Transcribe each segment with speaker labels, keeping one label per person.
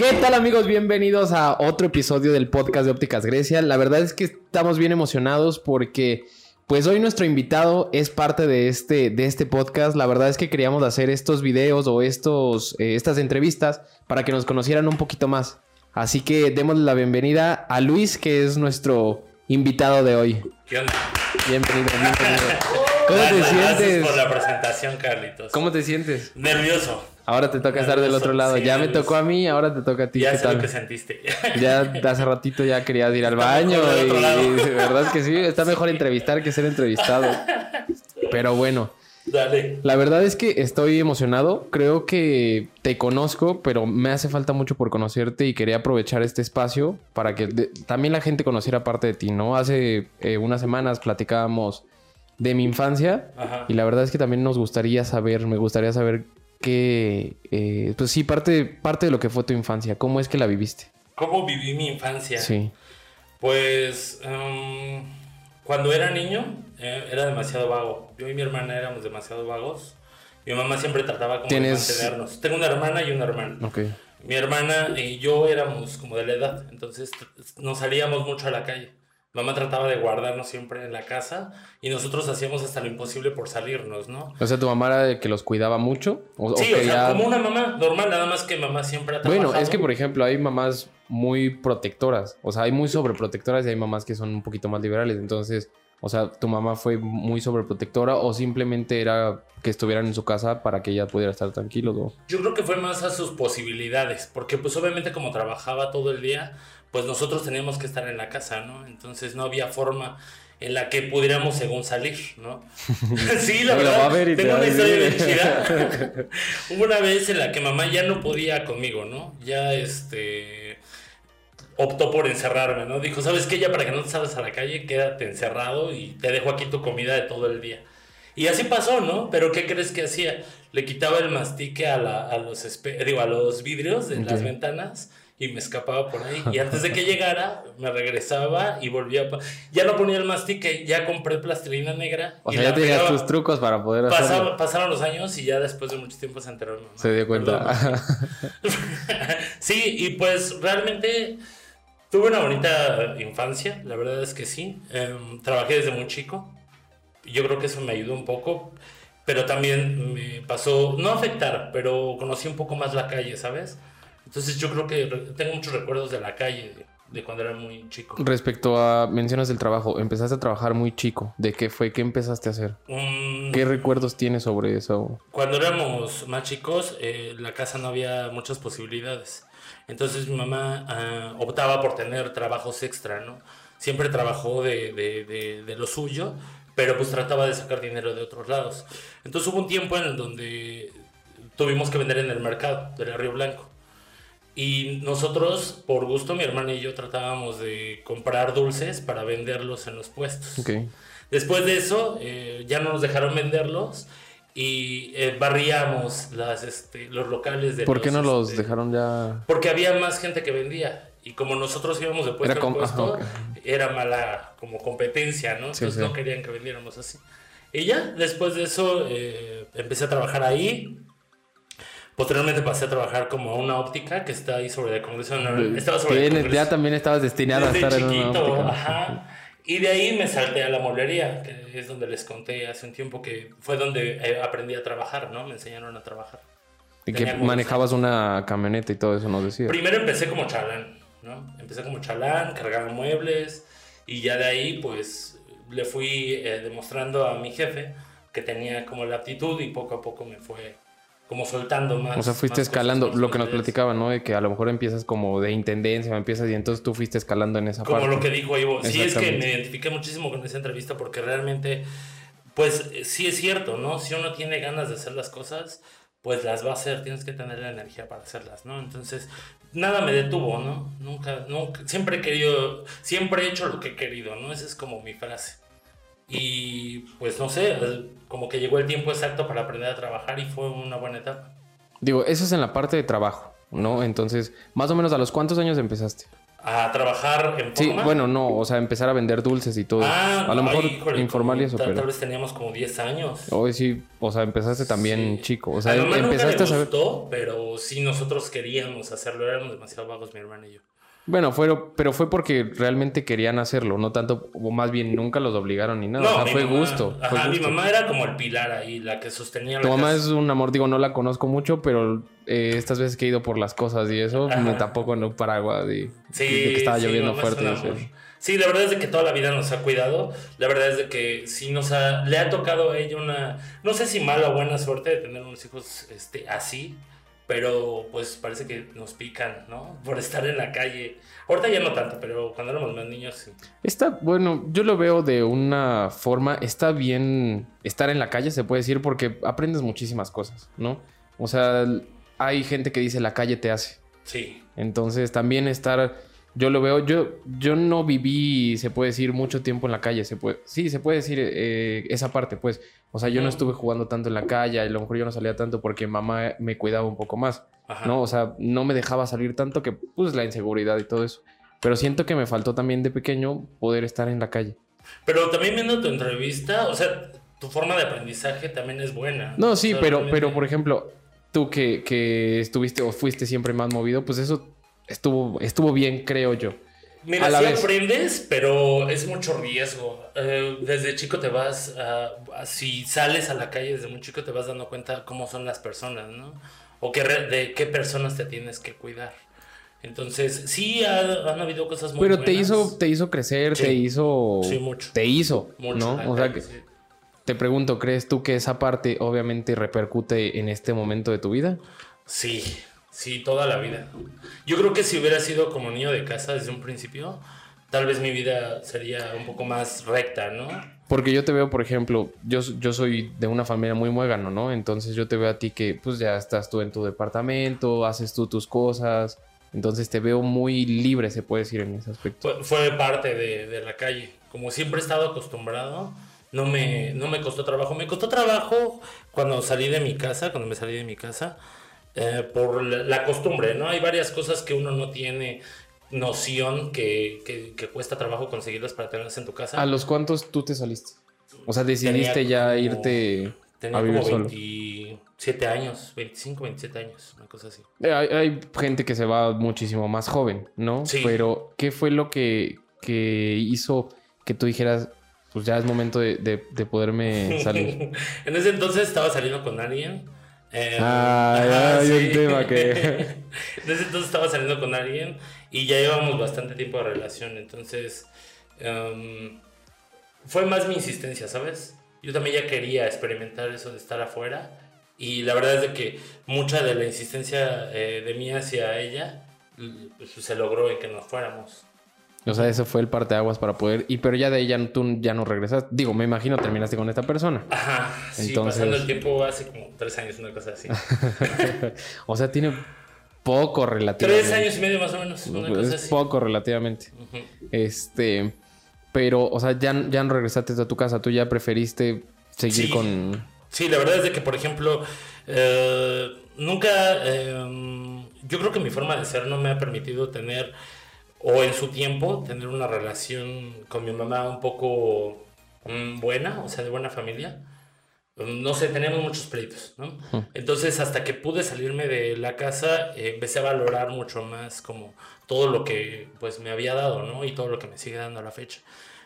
Speaker 1: ¿Qué tal amigos? Bienvenidos a otro episodio del podcast de Ópticas Grecia. La verdad es que estamos bien emocionados porque pues hoy nuestro invitado es parte de este, de este podcast. La verdad es que queríamos hacer estos videos o estos, eh, estas entrevistas para que nos conocieran un poquito más. Así que démosle la bienvenida a Luis, que es nuestro invitado de hoy.
Speaker 2: ¿Qué onda?
Speaker 1: Bienvenido, bienvenido. ¿Cómo te
Speaker 2: Gracias, Gracias
Speaker 1: sientes?
Speaker 2: por la presentación, Carlitos.
Speaker 1: ¿Cómo te sientes?
Speaker 2: Nervioso.
Speaker 1: Ahora te toca estar del otro lado.
Speaker 2: Sí,
Speaker 1: ya me tocó a mí, ahora te toca a ti.
Speaker 2: Ya
Speaker 1: ¿Qué
Speaker 2: sé lo que sentiste.
Speaker 1: Ya hace ratito ya querías ir al
Speaker 2: Está
Speaker 1: baño y, y de verdad es que sí, está mejor entrevistar que ser entrevistado. Pero bueno,
Speaker 2: Dale.
Speaker 1: la verdad es que estoy emocionado. Creo que te conozco, pero me hace falta mucho por conocerte y quería aprovechar este espacio para que de- también la gente conociera parte de ti, ¿no? Hace eh, unas semanas platicábamos de mi infancia
Speaker 2: Ajá.
Speaker 1: y la verdad es que también nos gustaría saber, me gustaría saber que, eh, pues sí, parte, parte de lo que fue tu infancia, ¿cómo es que la viviste?
Speaker 2: ¿Cómo viví mi infancia?
Speaker 1: Sí.
Speaker 2: Pues em, cuando era niño eh, era demasiado vago. Yo y mi hermana éramos demasiado vagos. Mi mamá siempre trataba como
Speaker 1: ¿Tienes-
Speaker 2: de mantenernos. Tengo una hermana y un hermano.
Speaker 1: Ok.
Speaker 2: Mi hermana y yo éramos como de la edad, entonces nos salíamos mucho a la calle. Mamá trataba de guardarnos siempre en la casa y nosotros hacíamos hasta lo imposible por salirnos, ¿no?
Speaker 1: O sea, tu mamá era de que los cuidaba mucho. O,
Speaker 2: Sí, o sea, como una mamá normal, nada más que mamá siempre ha trabajado.
Speaker 1: Bueno, es que por ejemplo hay mamás muy protectoras. O sea, hay muy sobreprotectoras y hay mamás que son un poquito más liberales. Entonces, o sea, tu mamá fue muy sobreprotectora o simplemente era que estuvieran en su casa para que ella pudiera estar tranquilo. ¿no?
Speaker 2: Yo creo que fue más a sus posibilidades, porque pues obviamente como trabajaba todo el día, pues nosotros teníamos que estar en la casa, ¿no? Entonces no había forma en la que pudiéramos según salir, ¿no? sí, la verdad.
Speaker 1: ver
Speaker 2: tengo una historia bien chida. Hubo una vez en la que mamá ya no podía conmigo, ¿no? Ya este optó por encerrarme, ¿no? Dijo, ¿sabes qué? Ya para que no te salgas a la calle, quédate encerrado y te dejo aquí tu comida de todo el día. Y así pasó, ¿no? Pero ¿qué crees que hacía? Le quitaba el mastique a, la- a los, digo, a los vidrios de las ventanas y me escapaba por ahí. Y antes de que llegara, me regresaba y volvía. Ya no ponía el mastique, ya compré plastilina negra.
Speaker 1: O
Speaker 2: y
Speaker 1: sea, ya tenías tus trucos para poder hacerlo.
Speaker 2: Pasaba- pasaron los años y ya después de mucho tiempo se enteró. mamá.
Speaker 1: Se dio cuenta.
Speaker 2: Sí, y pues realmente tuve una bonita infancia, la verdad es que sí. Em, trabajé desde muy chico. Yo creo que eso me ayudó un poco, pero también me pasó, no afectar, pero conocí un poco más la calle, ¿sabes? Entonces yo creo que tengo muchos recuerdos de la calle, de, cuando era muy chico.
Speaker 1: Respecto a mencionas el trabajo, empezaste a trabajar muy chico. ¿De qué fue? ¿Qué empezaste a hacer?
Speaker 2: Mm,
Speaker 1: ¿Qué recuerdos tienes sobre eso?
Speaker 2: Cuando éramos más chicos, eh, la casa no había muchas posibilidades. Entonces mi mamá ah, optaba por tener trabajos extra, ¿no? Siempre trabajó de, de- de- de lo suyo, pero pues trataba de sacar dinero de otros lados. Entonces hubo un tiempo en el donde tuvimos que vender en el mercado de Río Blanco. Y nosotros, por gusto, mi hermana y yo tratábamos de comprar dulces para venderlos en los puestos.
Speaker 1: Ok.
Speaker 2: Después de eso, eh, ya no nos dejaron venderlos y eh, barríamos las, este, los locales de
Speaker 1: ¿Por qué no los
Speaker 2: este,
Speaker 1: dejaron ya?
Speaker 2: Porque había más gente que vendía. Y como nosotros íbamos de puesto
Speaker 1: Era
Speaker 2: en puesto,
Speaker 1: ajá,
Speaker 2: era mala como competencia, ¿no?
Speaker 1: Sí,
Speaker 2: Entonces
Speaker 1: sí.
Speaker 2: no querían que vendiéramos así. Y ya, después de eso, eh, empecé a trabajar ahí. Posteriormente pasé a trabajar como a una óptica que está ahí sobre el Congreso. Nacional. Estaba sobre el Congreso.
Speaker 1: ya también estabas destinado
Speaker 2: Desde
Speaker 1: a estar en una
Speaker 2: chiquito,
Speaker 1: óptica.
Speaker 2: ajá. Y de ahí me salté a la mueblería, que es donde les conté hace un tiempo que fue donde eh, aprendí a trabajar, ¿no? Me enseñaron a trabajar.
Speaker 1: Y que
Speaker 2: Tenía como
Speaker 1: manejabas una camioneta y todo eso nos decías.
Speaker 2: Primero empecé como chalán, ¿no? Empecé como chalán, cargaba muebles y ya de ahí pues le fui eh, demostrando a mi jefe que tenía como la aptitud y poco a poco me fue como soltando más.
Speaker 1: O sea, fuiste escalando
Speaker 2: cosas,
Speaker 1: lo que nos platicaban, ¿no? De que a lo mejor empiezas como de intendencia, empiezas y entonces tú fuiste escalando en esa
Speaker 2: Como
Speaker 1: parte.
Speaker 2: lo que dijo Ivo. Sí, es que me identifiqué muchísimo con esa entrevista porque realmente, pues sí es cierto, ¿no? Si uno tiene ganas de hacer las cosas, pues las va a hacer, tienes que tener la energía para hacerlas, ¿no? Entonces, nada me detuvo, ¿no? Nunca, nunca, siempre he querido, siempre he hecho lo que he querido, ¿no? Esa es como mi frase. Y pues no sé, como que llegó el tiempo exacto para aprender a trabajar y fue una buena etapa.
Speaker 1: Digo, eso es en la parte de trabajo, ¿no? Entonces, más o menos a los cuántos años empezaste.
Speaker 2: a trabajar en
Speaker 1: Sí, bueno, no, o sea, empezar a vender dulces y todo.
Speaker 2: Ah,
Speaker 1: a lo mejor
Speaker 2: ay, híjole,
Speaker 1: informal y eso,
Speaker 2: tal,
Speaker 1: pero...
Speaker 2: Tal vez teníamos como 10 años.
Speaker 1: Hoy sí, o sea, empezaste también
Speaker 2: Sí.
Speaker 1: chico. O sea,
Speaker 2: a mamá nunca
Speaker 1: empezaste
Speaker 2: le
Speaker 1: a saber...
Speaker 2: gustó, pero sí nosotros queríamos hacerlo. Éramos demasiado vagos, mi hermana y yo.
Speaker 1: Bueno, fue, pero fue porque realmente querían hacerlo, no tanto, o más bien nunca los obligaron ni nada. o sea, fue
Speaker 2: mamá-
Speaker 1: gusto. fue
Speaker 2: Ajá, mi mamá era como el pilar ahí, la que sostenía
Speaker 1: Tu
Speaker 2: la
Speaker 1: mamá
Speaker 2: casa.
Speaker 1: es un amor, digo, no la conozco mucho, pero eh, estas veces que he ido por las cosas y eso,
Speaker 2: Ajá.
Speaker 1: me tapó con un paraguas y,
Speaker 2: Sí,
Speaker 1: y que estaba
Speaker 2: sí,
Speaker 1: lloviendo
Speaker 2: mamá
Speaker 1: fuerte.
Speaker 2: Sí, la verdad es de que toda la vida nos ha cuidado. La verdad es de que sí nos ha, le ha tocado a ella una, no sé si mala o buena suerte de tener unos hijos este, así, pero pues parece que nos pican, ¿no? Por estar en la calle. Ahorita ya no tanto, pero cuando éramos más niños sí.
Speaker 1: Está, bueno, yo lo veo de una forma, está bien estar en la calle, se puede decir, porque aprendes muchísimas cosas, ¿no? O sea, hay gente que dice la calle te hace.
Speaker 2: Sí.
Speaker 1: Entonces también estar, yo lo veo, yo, yo no viví, se puede decir, mucho tiempo en la calle, se puede, sí, se puede decir eh, esa parte, pues. O sea, yo no estuve jugando tanto en la calle, a lo mejor yo no salía tanto porque mamá me cuidaba un poco más,
Speaker 2: Ajá.
Speaker 1: ¿no? O sea, no me dejaba salir tanto que, pues, la inseguridad y todo eso. Pero siento que me faltó también de pequeño poder estar en la calle.
Speaker 2: Pero también viendo tu entrevista, o sea, tu forma de aprendizaje también es buena.
Speaker 1: No,
Speaker 2: O
Speaker 1: sí,
Speaker 2: sea,
Speaker 1: pero,
Speaker 2: realmente-
Speaker 1: pero por ejemplo, tú que, que estuviste o fuiste siempre más movido, pues eso estuvo, estuvo bien, creo yo.
Speaker 2: Mira,
Speaker 1: a la
Speaker 2: sí
Speaker 1: vez.
Speaker 2: aprendes, pero es mucho riesgo. Eh, desde chico te vas, a- si sales a la calle desde muy chico te vas dando cuenta cómo son las personas, ¿no? O qué de qué personas te tienes que cuidar. Entonces, sí ha- han habido cosas muy
Speaker 1: Pero te
Speaker 2: buenas.
Speaker 1: hizo, te hizo crecer,
Speaker 2: Sí.
Speaker 1: te hizo.
Speaker 2: Sí, mucho.
Speaker 1: Te hizo,
Speaker 2: Mucho,
Speaker 1: ¿no? O sea, que-
Speaker 2: sí.
Speaker 1: te pregunto, ¿crees tú que esa parte obviamente repercute en este momento de tu vida?
Speaker 2: Sí, sí, toda la vida. Yo creo que si hubiera sido como niño de casa desde un principio, tal vez mi vida sería un poco más recta, ¿no?
Speaker 1: Porque yo te veo, por ejemplo, yo, yo soy de una familia muy muégano, ¿no? Entonces yo te veo a ti que pues ya estás tú en tu departamento, haces tú tus cosas. Entonces te veo muy libre, se puede decir en ese aspecto.
Speaker 2: Fue, fue parte de, de la calle. Como siempre he estado acostumbrado, no me, no me costó trabajo. Me costó trabajo cuando salí de mi casa, cuando me salí de mi casa, eh, por la, la costumbre, ¿no? Hay varias cosas que uno no tiene noción que, que, que cuesta trabajo conseguirlas para tenerlas en tu casa.
Speaker 1: ¿A los cuántos tú te saliste? O sea, decidiste
Speaker 2: Tenía
Speaker 1: ya
Speaker 2: como-
Speaker 1: irte
Speaker 2: Tenía
Speaker 1: a vivir
Speaker 2: como
Speaker 1: solo.
Speaker 2: 27 años, 25, 27 años, una cosa así.
Speaker 1: Eh, Hay, hay gente que se va muchísimo más joven, ¿no?
Speaker 2: Sí.
Speaker 1: Pero, ¿qué fue lo que, que hizo que tú dijeras, pues ya es momento de, de- de poderme salir?
Speaker 2: en ese entonces estaba saliendo con alguien. Eh,
Speaker 1: Ah, ya hay un tema que-
Speaker 2: ese entonces estaba saliendo con alguien y ya llevamos bastante tiempo de relación. Entonces, em, fue más mi insistencia, ¿sabes? Yo también ya quería experimentar eso de estar afuera. Y la verdad es de que mucha de la insistencia eh, de mí hacia ella pues, se logró en que nos fuéramos.
Speaker 1: O sea, ese fue el parteaguas para poder... Y pero ya de ahí ya no- tú ya no regresaste. Digo, me imagino terminaste con esta persona.
Speaker 2: Ajá, sí,
Speaker 1: Entonces-
Speaker 2: pasando el tiempo hace como tres años, una cosa así.
Speaker 1: o sea, tiene poco relativamente.
Speaker 2: Tres años y medio más o menos, una cosa
Speaker 1: Es
Speaker 2: así.
Speaker 1: poco relativamente. Este... Pero, o sea, ya, ya no regresaste a tu casa. Tú ya preferiste seguir
Speaker 2: Sí.
Speaker 1: con...
Speaker 2: Sí, la verdad es de que, por ejemplo, eh, nunca, eh, yo creo que mi forma de ser no me ha permitido tener, o en su tiempo, tener una relación con mi mamá un poco mm, buena, o sea, de buena familia. Mm, No sé, teníamos muchos pleitos, ¿no? Entonces, hasta que pude salirme de la casa, eh, empecé a valorar mucho más como todo lo que pues me había dado, ¿no? Y todo lo que me sigue dando a la fecha.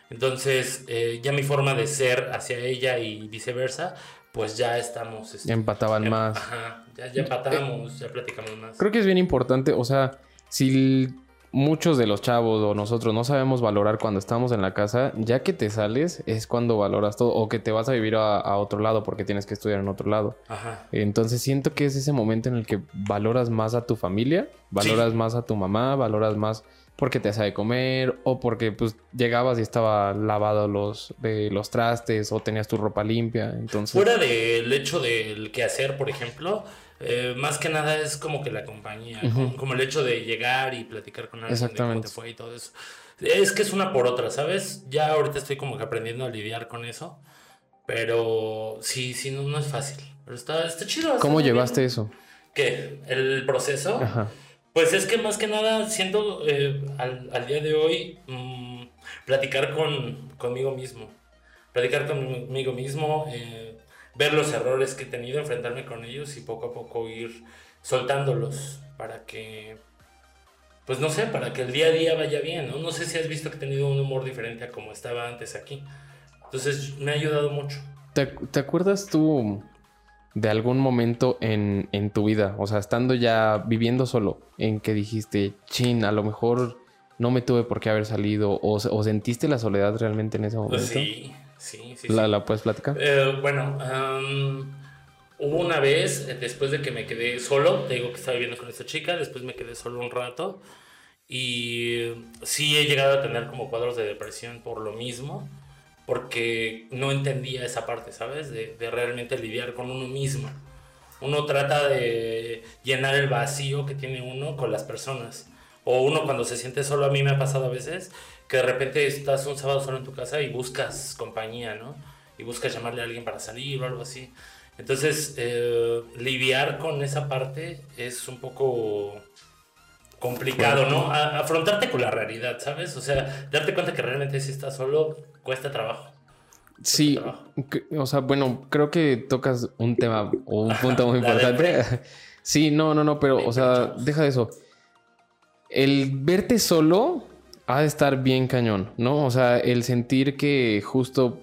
Speaker 2: Entonces, eh, ya mi forma de ser hacia ella y viceversa, pues ya estamos... este,
Speaker 1: Ya empataban
Speaker 2: em-
Speaker 1: más.
Speaker 2: Ajá, ya, ya empatamos, ya platicamos más.
Speaker 1: Creo que es bien importante, o sea, si muchos de los chavos o nosotros no sabemos valorar cuando estamos en la casa, ya que te sales es cuando valoras todo o que te vas a vivir a, a otro lado porque tienes que estudiar en otro lado.
Speaker 2: Ajá.
Speaker 1: Entonces siento que es ese momento en el que valoras más a tu familia, valoras más a tu mamá, valoras más porque te de comer o porque pues llegabas y estaba lavado los, de los trastes o tenías tu ropa limpia. Entonces,
Speaker 2: Fuera del hecho del quehacer, por ejemplo, eh, más que nada es como que la compañía, como, como el hecho de llegar y platicar con alguien de cómo te fue y todo eso. Es que es una por otra, ¿sabes? Ya ahorita estoy como que aprendiendo a lidiar con eso, pero sí, sí, no, no es fácil. Pero está, está chido. está
Speaker 1: ¿cómo
Speaker 2: muy bien.
Speaker 1: llevaste eso?
Speaker 2: ¿Qué? ¿El proceso?
Speaker 1: Ajá.
Speaker 2: Pues es que más que nada siento eh, al, al, día de hoy mmm, platicar con, conmigo mismo. Platicar conmigo mismo, eh, ver los errores que he tenido, enfrentarme con ellos y poco a poco ir soltándolos para que, pues no sé, para que el día a día vaya bien, ¿no? No sé si has visto que he tenido un humor diferente a como estaba antes aquí. Entonces me ha ayudado mucho.
Speaker 1: ¿Te, te acuerdas tú de algún momento en, en, tu vida, o sea, estando ya viviendo solo, en que dijiste, chin, a lo mejor no me tuve por qué haber salido, o, o sentiste la soledad realmente en ese momento?
Speaker 2: Pues sí, sí, sí.
Speaker 1: ¿La,
Speaker 2: sí.
Speaker 1: ¿La puedes platicar?
Speaker 2: Eh, bueno, um, hubo una vez, eh, después de que me quedé solo, te digo que estaba viviendo con esta chica, después me quedé solo un rato, y sí he llegado a tener como cuadros de depresión por lo mismo porque no entendía esa parte, ¿sabes? De, de, realmente lidiar con uno mismo. Uno trata de llenar el vacío que tiene uno con las personas. O uno cuando se siente solo, a mí me ha pasado a veces, que de repente estás un sábado solo en tu casa y buscas compañía, ¿no? Y buscas llamarle a alguien para salir o algo así. Entonces, eh, lidiar con esa parte es un poco complicado, ¿no? A, afrontarte con la realidad, ¿sabes? O sea, darte cuenta que realmente si estás solo cuesta trabajo. Cuesta
Speaker 1: Sí,
Speaker 2: trabajo.
Speaker 1: o sea, bueno, creo que tocas un tema o un punto muy importante. Sí, no, no, no, pero, o sea, deja de eso. El verte solo ha de estar bien cañón, ¿no? O sea, el sentir que justo,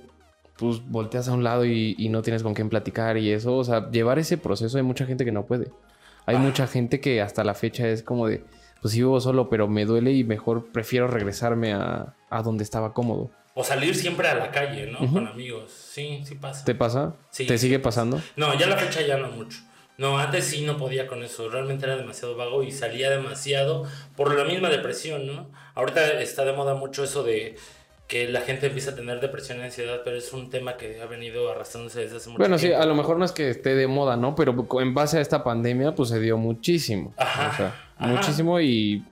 Speaker 1: pues, volteas a un lado y, y no tienes con quién platicar y eso, o sea, llevar ese proceso hay mucha gente que no puede. Hay
Speaker 2: Ah.
Speaker 1: mucha gente que hasta la fecha es como de, pues sí vivo solo, pero me duele y mejor prefiero regresarme a, a donde estaba cómodo.
Speaker 2: O salir siempre a la calle, ¿no?
Speaker 1: Ujú.
Speaker 2: Con amigos. Sí, sí pasa.
Speaker 1: ¿Te pasa?
Speaker 2: Sí,
Speaker 1: ¿Te sigue
Speaker 2: pasa.
Speaker 1: pasando?
Speaker 2: No, ya la fecha ya no mucho. No, antes sí no podía con eso. Realmente era demasiado vago y salía demasiado por la misma depresión, ¿no? Ahorita está de moda mucho eso de que la gente empieza a tener depresión y ansiedad, pero es un tema que ha venido arrastrándose desde hace mucho
Speaker 1: Bueno, sí,
Speaker 2: tiempo.
Speaker 1: a lo mejor no es que esté de moda, ¿no? Pero en base a esta pandemia, pues se dio muchísimo.
Speaker 2: Ajá,
Speaker 1: O sea,
Speaker 2: ajá.
Speaker 1: muchísimo y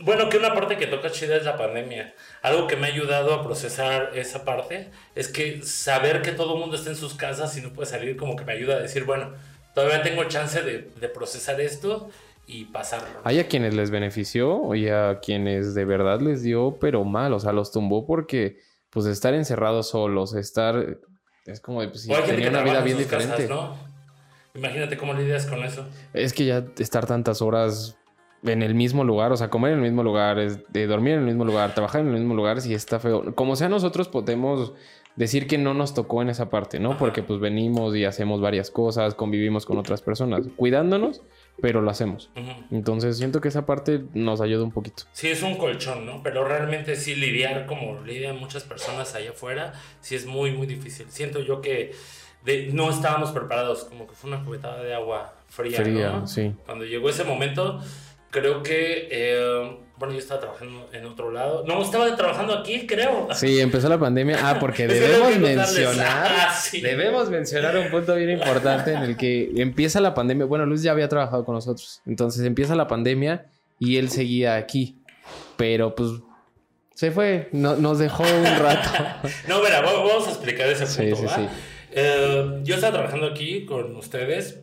Speaker 2: Bueno, que una parte que toca chida es la pandemia. Algo que me ha ayudado a procesar esa parte es que saber que todo el mundo está en sus casas y no puede salir, como que me ayuda a decir, bueno, todavía tengo chance de, de procesar esto y pasarlo.
Speaker 1: hay a quienes les benefició y a quienes de verdad les dio, pero mal, o sea, los tumbó porque, pues, estar encerrados solos, estar. Es como de, pues,
Speaker 2: gente
Speaker 1: tenía una vida bien diferente.
Speaker 2: casas, ¿no? Imagínate cómo lidias con eso.
Speaker 1: Es que ya estar tantas horas en el mismo lugar, o sea, comer en el mismo lugar, es de dormir en el mismo lugar, trabajar en el mismo lugar, sí está feo. Como sea, nosotros podemos decir que no nos tocó en esa parte, ¿no?
Speaker 2: Ajá.
Speaker 1: Porque pues venimos y hacemos varias cosas, convivimos con otras personas, cuidándonos, pero lo hacemos. Entonces siento que esa parte nos ayuda un poquito.
Speaker 2: Sí, es un colchón, ¿no? Pero realmente sí lidiar como lidian muchas personas allá afuera, sí es muy, muy difícil. Siento yo que de- no estábamos preparados, como que fue una cubetada de agua fría,
Speaker 1: Fría,
Speaker 2: ¿no?
Speaker 1: sí.
Speaker 2: Cuando llegó ese momento, creo que, eh, bueno, yo estaba trabajando en otro lado. No, estaba trabajando aquí, creo.
Speaker 1: Sí, empezó la pandemia. Ah, porque debemos mencionar.
Speaker 2: Ah, sí.
Speaker 1: Debemos mencionar un punto bien importante en el que empieza la pandemia. Bueno, Luis ya había trabajado con nosotros. Entonces empieza la pandemia y él seguía aquí. Pero pues se fue. No- nos dejó un rato.
Speaker 2: No, mira, va- vamos a explicar ese
Speaker 1: Sí,
Speaker 2: punto,
Speaker 1: sí,
Speaker 2: ¿va?
Speaker 1: sí.
Speaker 2: Eh, yo estaba trabajando aquí con ustedes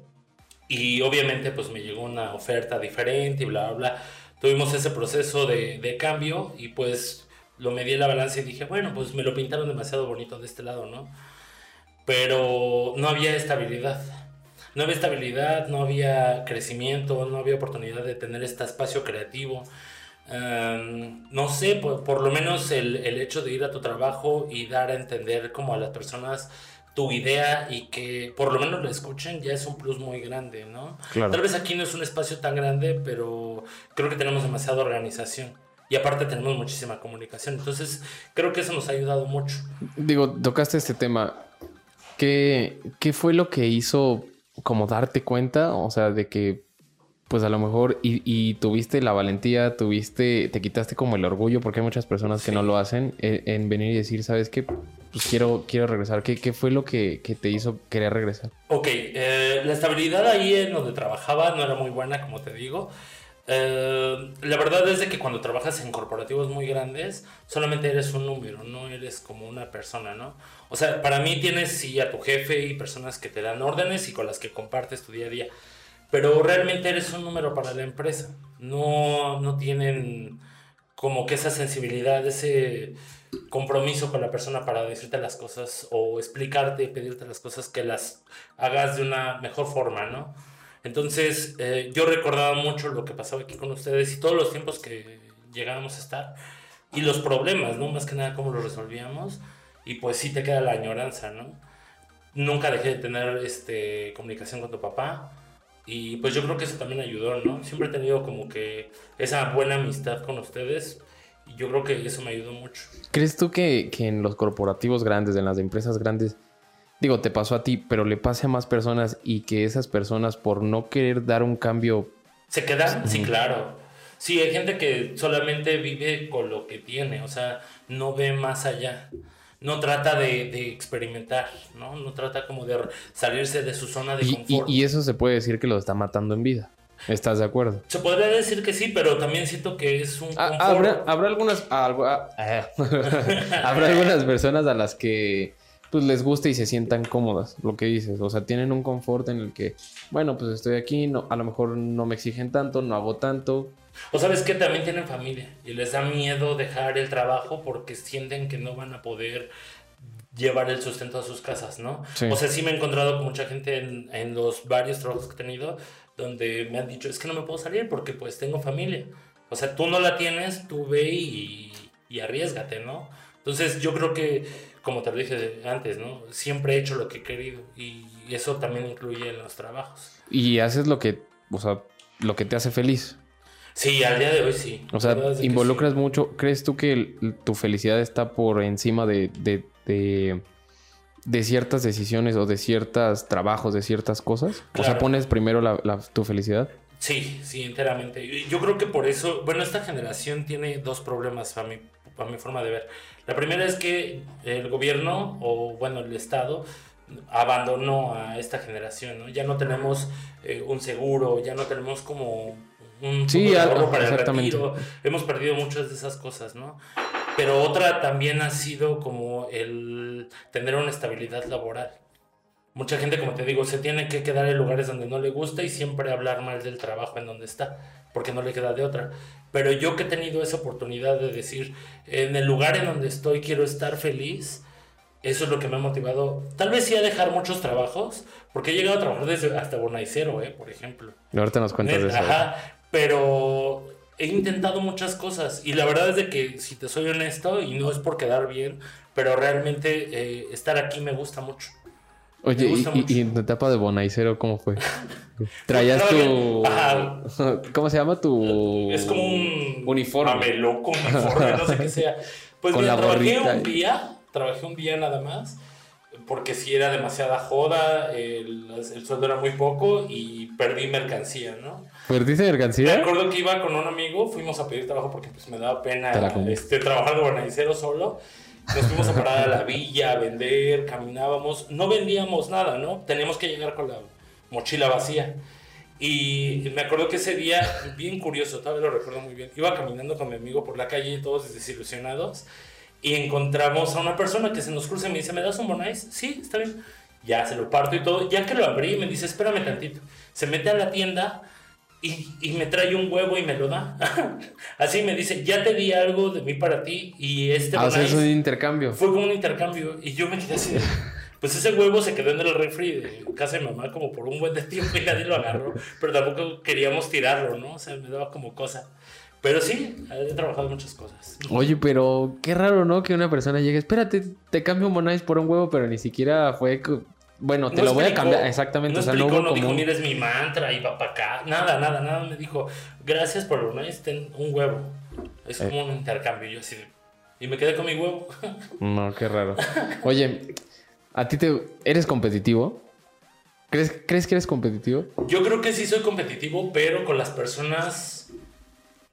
Speaker 2: y obviamente pues me llegó una oferta diferente y bla, bla, bla. Tuvimos ese proceso de, de cambio y pues lo medí en la balanza y dije, bueno, pues me lo pintaron demasiado bonito de este lado, ¿no? Pero no había estabilidad. No había estabilidad, no había crecimiento, no había oportunidad de tener este espacio creativo. Em, no sé, por, por lo menos el, el hecho de ir a tu trabajo y dar a entender como a las personas tu idea y que por lo menos lo escuchen ya es un plus muy grande, ¿no?
Speaker 1: Claro.
Speaker 2: Tal vez aquí no es un espacio tan grande, pero creo que tenemos demasiada organización y aparte tenemos muchísima comunicación. Entonces creo que eso nos ha ayudado mucho.
Speaker 1: Digo, tocaste este tema. ¿Qué, ¿Qué fue lo que hizo como darte cuenta? O sea, de que pues a lo mejor y, y tuviste la valentía, tuviste, te quitaste como el orgullo, porque hay muchas personas que
Speaker 2: Sí.
Speaker 1: no lo hacen, en, en venir y decir, ¿sabes qué? Pues quiero, quiero regresar. ¿Qué, qué fue lo que, que te hizo querer regresar?
Speaker 2: Ok, eh, la estabilidad ahí en donde trabajaba no era muy buena, como te digo. Eh, la verdad es de que cuando trabajas en corporativos muy grandes, solamente eres un número, no eres como una persona, ¿no? O sea, para mí tienes sí a tu jefe y personas que te dan órdenes y con las que compartes tu día a día, pero realmente eres un número para la empresa. no, no tienen como que esa sensibilidad, ese compromiso con la persona para decirte las cosas o explicarte, pedirte las cosas que las hagas de una mejor forma, ¿no? Entonces, eh, yo recordaba mucho lo que pasaba aquí con ustedes y todos los tiempos que llegábamos a estar y los problemas, ¿no? Más que nada cómo los resolvíamos y pues sí te queda la añoranza, ¿no? Nunca dejé de tener este, comunicación con tu papá y pues yo creo que eso también ayudó, ¿no? Siempre he tenido como que esa buena amistad con ustedes y yo creo que eso me ayudó mucho.
Speaker 1: ¿Crees tú que, que en los corporativos grandes, en las empresas grandes, digo, te pasó a ti, pero le pase a más personas y que esas personas por no querer dar un cambio...
Speaker 2: ¿Se quedan? Sí, claro. Sí, hay gente que solamente vive con lo que tiene, o sea, no ve más allá. No trata de, de experimentar, ¿no? No trata como de salirse de su zona de
Speaker 1: Y,
Speaker 2: confort.
Speaker 1: y eso se puede decir que lo está matando en vida. ¿Estás de acuerdo?
Speaker 2: Se podría decir que sí, pero también siento que es un
Speaker 1: Ah,
Speaker 2: confort.
Speaker 1: habrá, habrá algunas algo- ah, ah, habrá algunas personas a las que pues les guste y se sientan cómodas, lo que dices, o sea, tienen un confort en el que, bueno, pues estoy aquí, no, a lo mejor no me exigen tanto, no hago tanto,
Speaker 2: O sabes que también tienen familia y les da miedo dejar el trabajo porque sienten que no van a poder llevar el sustento a sus casas, ¿no?
Speaker 1: Sí.
Speaker 2: O sea, sí me he encontrado con mucha gente en, en los varios trabajos que he tenido donde me han dicho, es que no me puedo salir porque pues tengo familia. O sea, tú no la tienes, tú ve y, y arriesgate, ¿no? Entonces yo creo que, como te lo dije antes, ¿no? Siempre he hecho lo que he querido y eso también incluye en los trabajos.
Speaker 1: y haces lo que, o sea, lo que te hace feliz.
Speaker 2: Sí, al día de hoy sí.
Speaker 1: O sea, involucras
Speaker 2: sí.
Speaker 1: mucho. ¿Crees tú que el- tu felicidad está por encima de, de, de, de ciertas decisiones o de ciertos trabajos, de ciertas cosas? O sea, pones primero la, la- tu felicidad.
Speaker 2: Sí, sí, enteramente. Yo creo que por eso, bueno, esta generación tiene dos problemas a mi, a mi forma de ver. La primera es que el gobierno o, bueno, el Estado abandonó a esta generación, ¿no? Ya no tenemos eh, un seguro, ya no tenemos como un
Speaker 1: Sí, algo,
Speaker 2: para el retiro. Hemos perdido muchas de esas cosas, ¿no? Pero otra también ha sido como el tener una estabilidad laboral. Mucha gente, como te digo, se tiene que quedar en lugares donde no le gusta y siempre hablar mal del trabajo en donde está, porque no le queda de otra. Pero yo que he tenido esa oportunidad de decir, en el lugar en donde estoy quiero estar feliz, eso es lo que me ha motivado. Tal vez sí a dejar muchos trabajos, porque he llegado a trabajar desde hasta Bonaicero, eh, por ejemplo.
Speaker 1: Y ahorita nos cuentas de eso.
Speaker 2: Ajá, pero he intentado muchas cosas y la verdad es de que, si te soy honesto, y no es por quedar bien, pero realmente eh, estar aquí me gusta mucho.
Speaker 1: Oye,
Speaker 2: Me
Speaker 1: y, en tu etapa de Bonaicero, ¿cómo fue? Traías tu...
Speaker 2: Ajá.
Speaker 1: ¿Cómo se llama tu...?
Speaker 2: Es como un
Speaker 1: Uniforme.
Speaker 2: mameluco, uniforme, no sé qué sea. Pues
Speaker 1: Con
Speaker 2: mira,
Speaker 1: la
Speaker 2: trabajé un día, trabajé un día nada más, porque si era demasiada joda, el, el sueldo era muy poco y perdí mercancía, ¿no?
Speaker 1: ¿Perdiste
Speaker 2: Me
Speaker 1: mercancía?
Speaker 2: acuerdo que iba con un amigo, fuimos a pedir trabajo porque pues me daba pena este, trabajar de organicero solo. Nos fuimos a parar a la villa a vender, caminábamos, no vendíamos nada, ¿no? Teníamos que llegar con la mochila vacía. Y me acuerdo que ese día, bien curioso, todavía lo recuerdo muy bien, iba caminando con mi amigo por la calle, todos desilusionados, y encontramos a una persona que se nos cruza y me dice, ¿me das un bonais? Sí, está bien. Ya se lo parto y todo. Ya que lo abrí, me dice, espérame tantito. Se mete a la tienda y, y me trae un huevo y me lo da. Así me dice, ya te di algo de mí para ti y este
Speaker 1: Ah, o sea,
Speaker 2: bonais
Speaker 1: es un intercambio.
Speaker 2: fue como un intercambio y yo me quedé así Pues ese huevo se quedó en el refri de casa de mamá como por un buen tiempo y nadie lo agarró, pero tampoco queríamos tirarlo, ¿no? O sea, me daba como cosa. Pero sí, he trabajado muchas cosas.
Speaker 1: Oye, pero qué raro, ¿no? Que una persona llegue, espérate, te cambio un Monais por un huevo, pero ni siquiera fue... Bueno, te
Speaker 2: No
Speaker 1: lo voy a cambiar. Exactamente,
Speaker 2: No
Speaker 1: o sea,
Speaker 2: explicó,
Speaker 1: no
Speaker 2: no,
Speaker 1: hubo
Speaker 2: dijo,
Speaker 1: como... un-
Speaker 2: mira, es mi mantra y va para acá. Nada, nada, nada. Me dijo, gracias por lo menos ten un huevo. Es como un intercambio. Yo así de- Y me quedé con mi huevo.
Speaker 1: No, qué raro. Oye, ¿a ti te... ¿Eres competitivo? ¿Crees, ¿Crees que eres competitivo?
Speaker 2: Yo creo que sí soy competitivo, pero con las personas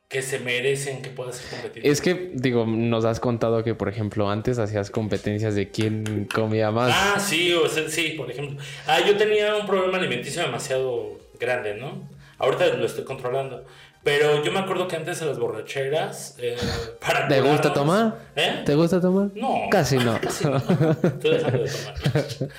Speaker 2: que se merecen que pueda ser competitivo.
Speaker 1: Es que, digo, nos has contado que, por ejemplo, antes hacías competencias de quién comía más.
Speaker 2: Ah, sí, o sea, sí, por ejemplo. Ah, yo tenía un problema alimenticio demasiado grande, ¿no? Ahorita lo estoy controlando. Pero yo me acuerdo que antes en las borracheras, eh, para
Speaker 1: ¿Te gusta tomar?
Speaker 2: ¿Eh?
Speaker 1: ¿Te gusta tomar?
Speaker 2: No.
Speaker 1: Casi no.
Speaker 2: Casi no. Estoy dejando de tomar.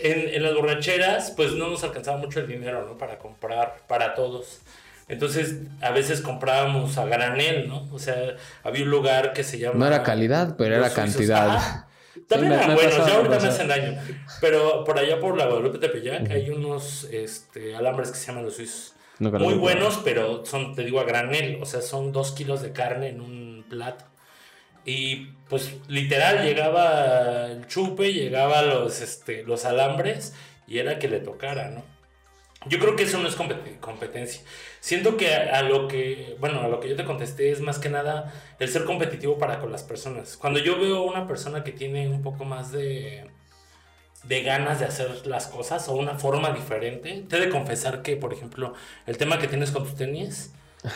Speaker 2: En, en las borracheras, pues no nos alcanzaba mucho el dinero, ¿no? Para comprar para todos. Entonces, a veces comprábamos a granel, ¿no? O sea, había un lugar que se llama...
Speaker 1: No era calidad, pero era cantidad.
Speaker 2: También
Speaker 1: Sí, me-
Speaker 2: eran buenos, ya ahorita
Speaker 1: me
Speaker 2: hacen daño. Pero por allá por la Guadalupe Tepeyac hay unos este, alambres que se llaman los suizos. Muy buenos, pero son, te digo, a granel. O sea, son dos kilos de carne en un plato. Y pues literal llegaba el chupe, llegaba los, este, los alambres y era que le tocara, ¿no? Yo creo que eso no es compet- competencia. Siento que a, a lo que, bueno, a lo que yo te contesté es más que nada el ser competitivo para con las personas. Cuando yo veo una persona que tiene un poco más de, de ganas de hacer las cosas o una forma diferente, te he de confesar que, por ejemplo, el tema que tienes con tus tenis,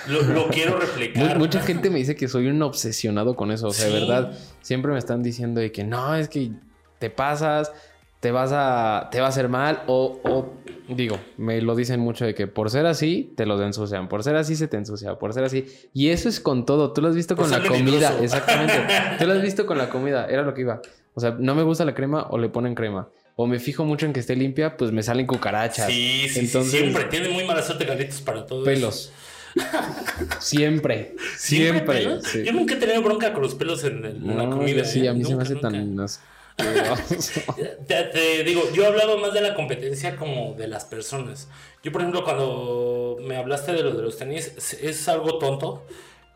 Speaker 2: lo, lo quiero replicar.
Speaker 1: Mucha gente me dice que soy un obsesionado con eso. O sea, de
Speaker 2: Sí.
Speaker 1: verdad, siempre me están diciendo de que no, es que te pasas, te vas a, te va a hacer mal. O, o, digo, me lo dicen mucho de que por ser así, te los ensucian. Por ser así, se te ensucia. Por ser así. Y eso es con todo. Tú lo has visto
Speaker 2: Por
Speaker 1: con la comida. Exactamente. Tú lo has visto con la comida. Era lo que iba. O sea, no me gusta la crema o le ponen crema. O me fijo mucho en que esté limpia, pues me salen cucarachas.
Speaker 2: Sí, sí, sí,
Speaker 1: Entonces,
Speaker 2: siempre. Tiene muy mala suerte Carlitos para todo eso.
Speaker 1: Pelos. Siempre.
Speaker 2: ¿Siempre
Speaker 1: Siempre. sí.
Speaker 2: Yo nunca he tenido bronca con los pelos en, la comida.
Speaker 1: sí,
Speaker 2: ¿eh?
Speaker 1: a mí se me
Speaker 2: Nunca,
Speaker 1: hace
Speaker 2: nunca.
Speaker 1: tan.
Speaker 2: Te, digo, yo hablaba más de la competencia como de las personas. Yo, por ejemplo, cuando me hablaste de lo de los tenis, es, algo tonto,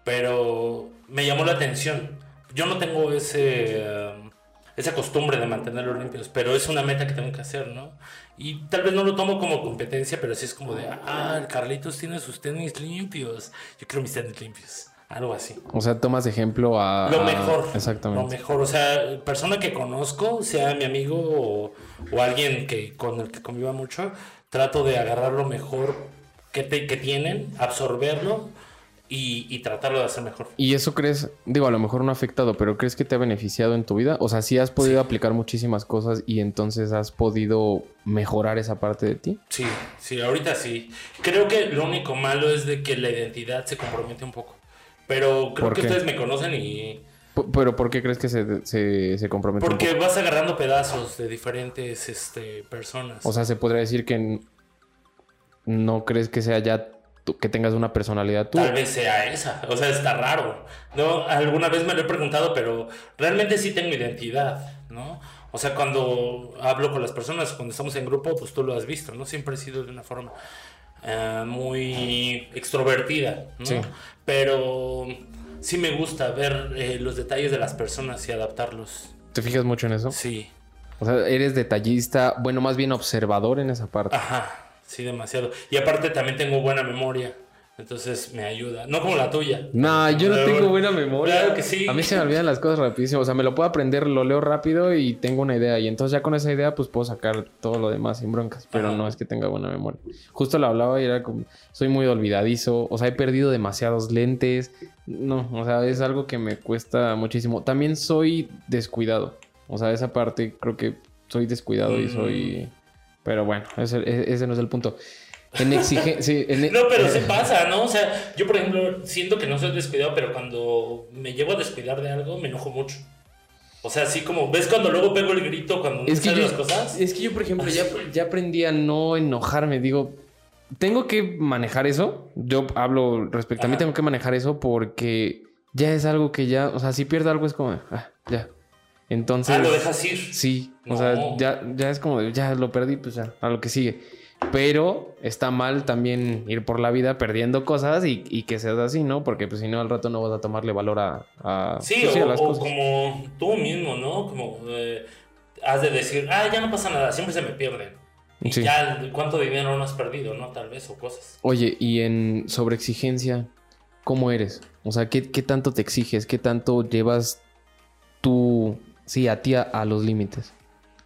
Speaker 2: pero me llamó la atención. Yo no tengo ese, um, esa costumbre de mantenerlos limpios, pero es una meta que tengo que hacer, ¿no? Y tal vez no lo tomo como competencia, pero sí es como de, ah, Carlitos tiene sus tenis limpios. Yo quiero mis tenis limpios. Algo así.
Speaker 1: O sea, tomas de ejemplo a.
Speaker 2: Lo
Speaker 1: a-
Speaker 2: mejor. Lo
Speaker 1: Exactamente.
Speaker 2: mejor. O sea, persona que conozco, sea mi amigo o, o alguien que, con el que conviva mucho, trato de agarrar lo mejor que, te- que tienen, absorberlo y, y tratarlo de hacer mejor.
Speaker 1: ¿Y eso crees, digo, a lo mejor no ha afectado, pero crees que te ha beneficiado en tu vida? O sea, sí has podido aplicar muchísimas cosas y entonces has podido mejorar esa parte de ti.
Speaker 2: Sí, sí, ahorita sí. Creo que lo único malo es de que la identidad se compromete un poco. Pero creo
Speaker 1: ¿Por
Speaker 2: que
Speaker 1: qué?
Speaker 2: ustedes me conocen y...
Speaker 1: Pero ¿por qué crees que se, se, se compromete? un
Speaker 2: Porque vas agarrando pedazos de diferentes este, personas.
Speaker 1: O sea, se podría decir que no crees que sea ya tú- que tengas una personalidad tú.
Speaker 2: Tal vez sea esa, o sea, está raro. No, alguna vez me lo he preguntado, pero realmente sí tengo identidad, ¿no? O sea, cuando hablo con las personas, cuando estamos en grupo, pues tú lo has visto, ¿no? Siempre he sido de una forma eh, muy extrovertida, ¿no?
Speaker 1: Sí.
Speaker 2: Pero sí me gusta ver eh, los detalles de las personas y adaptarlos.
Speaker 1: ¿Te fijas mucho en eso?
Speaker 2: Sí,
Speaker 1: O sea, eres detallista, bueno, más bien observador en esa parte.
Speaker 2: ajá, sí, demasiado. Y aparte también tengo buena memoria, entonces me ayuda. No como la tuya.
Speaker 1: No, yo no tengo buena memoria.
Speaker 2: Claro que sí.
Speaker 1: A mí se me olvidan las cosas rapidísimo. O sea, me lo puedo aprender, lo leo rápido y tengo una idea. Y entonces ya con esa idea, pues puedo sacar todo lo demás sin broncas. Pero
Speaker 2: Ajá.
Speaker 1: no es que tenga buena memoria. Justo lo hablaba y era como, soy muy olvidadizo. O sea, he perdido demasiados lentes. No, o sea, es algo que me cuesta muchísimo. También soy descuidado. O sea, esa parte creo que soy descuidado y
Speaker 2: Mm.
Speaker 1: soy... Pero bueno, ese, e- ese no es el punto. En exigencia...
Speaker 2: No, pero se pasa, ¿no? O sea, yo por ejemplo siento que no soy descuidado, pero cuando me llevo a descuidar de algo me enojo mucho. O sea, así como, ¿ves cuando luego pego el grito cuando no
Speaker 1: Es
Speaker 2: salen
Speaker 1: yo,
Speaker 2: las cosas?
Speaker 1: es que yo, por ejemplo, ya, ya aprendí a no enojarme. Digo, tengo que manejar eso. Yo hablo respecto a mí, tengo que manejar eso porque ya es algo que ya, o sea, si pierdo algo es como, ah, ya. Entonces,
Speaker 2: Ah, lo dejas ir.
Speaker 1: sí, o
Speaker 2: No.
Speaker 1: sea, ya, ya es como, ya lo perdí, pues ya, a lo que sigue. Pero está mal también ir por la vida perdiendo cosas y, y que seas así, ¿no? Porque pues si no al rato no vas a tomarle valor a, a,
Speaker 2: Sí,
Speaker 1: pues,
Speaker 2: o,
Speaker 1: a las
Speaker 2: o
Speaker 1: cosas.
Speaker 2: como tú mismo, ¿no? Como eh, has de decir, ah, ya no pasa nada, siempre se me pierden. Y
Speaker 1: Sí.
Speaker 2: ya, ¿cuánto dinero no has perdido, no? Tal vez, o cosas.
Speaker 1: Oye, y en sobreexigencia, ¿cómo eres? O sea, ¿qué, qué tanto te exiges? ¿Qué tanto llevas tú, sí, a ti a, a los límites?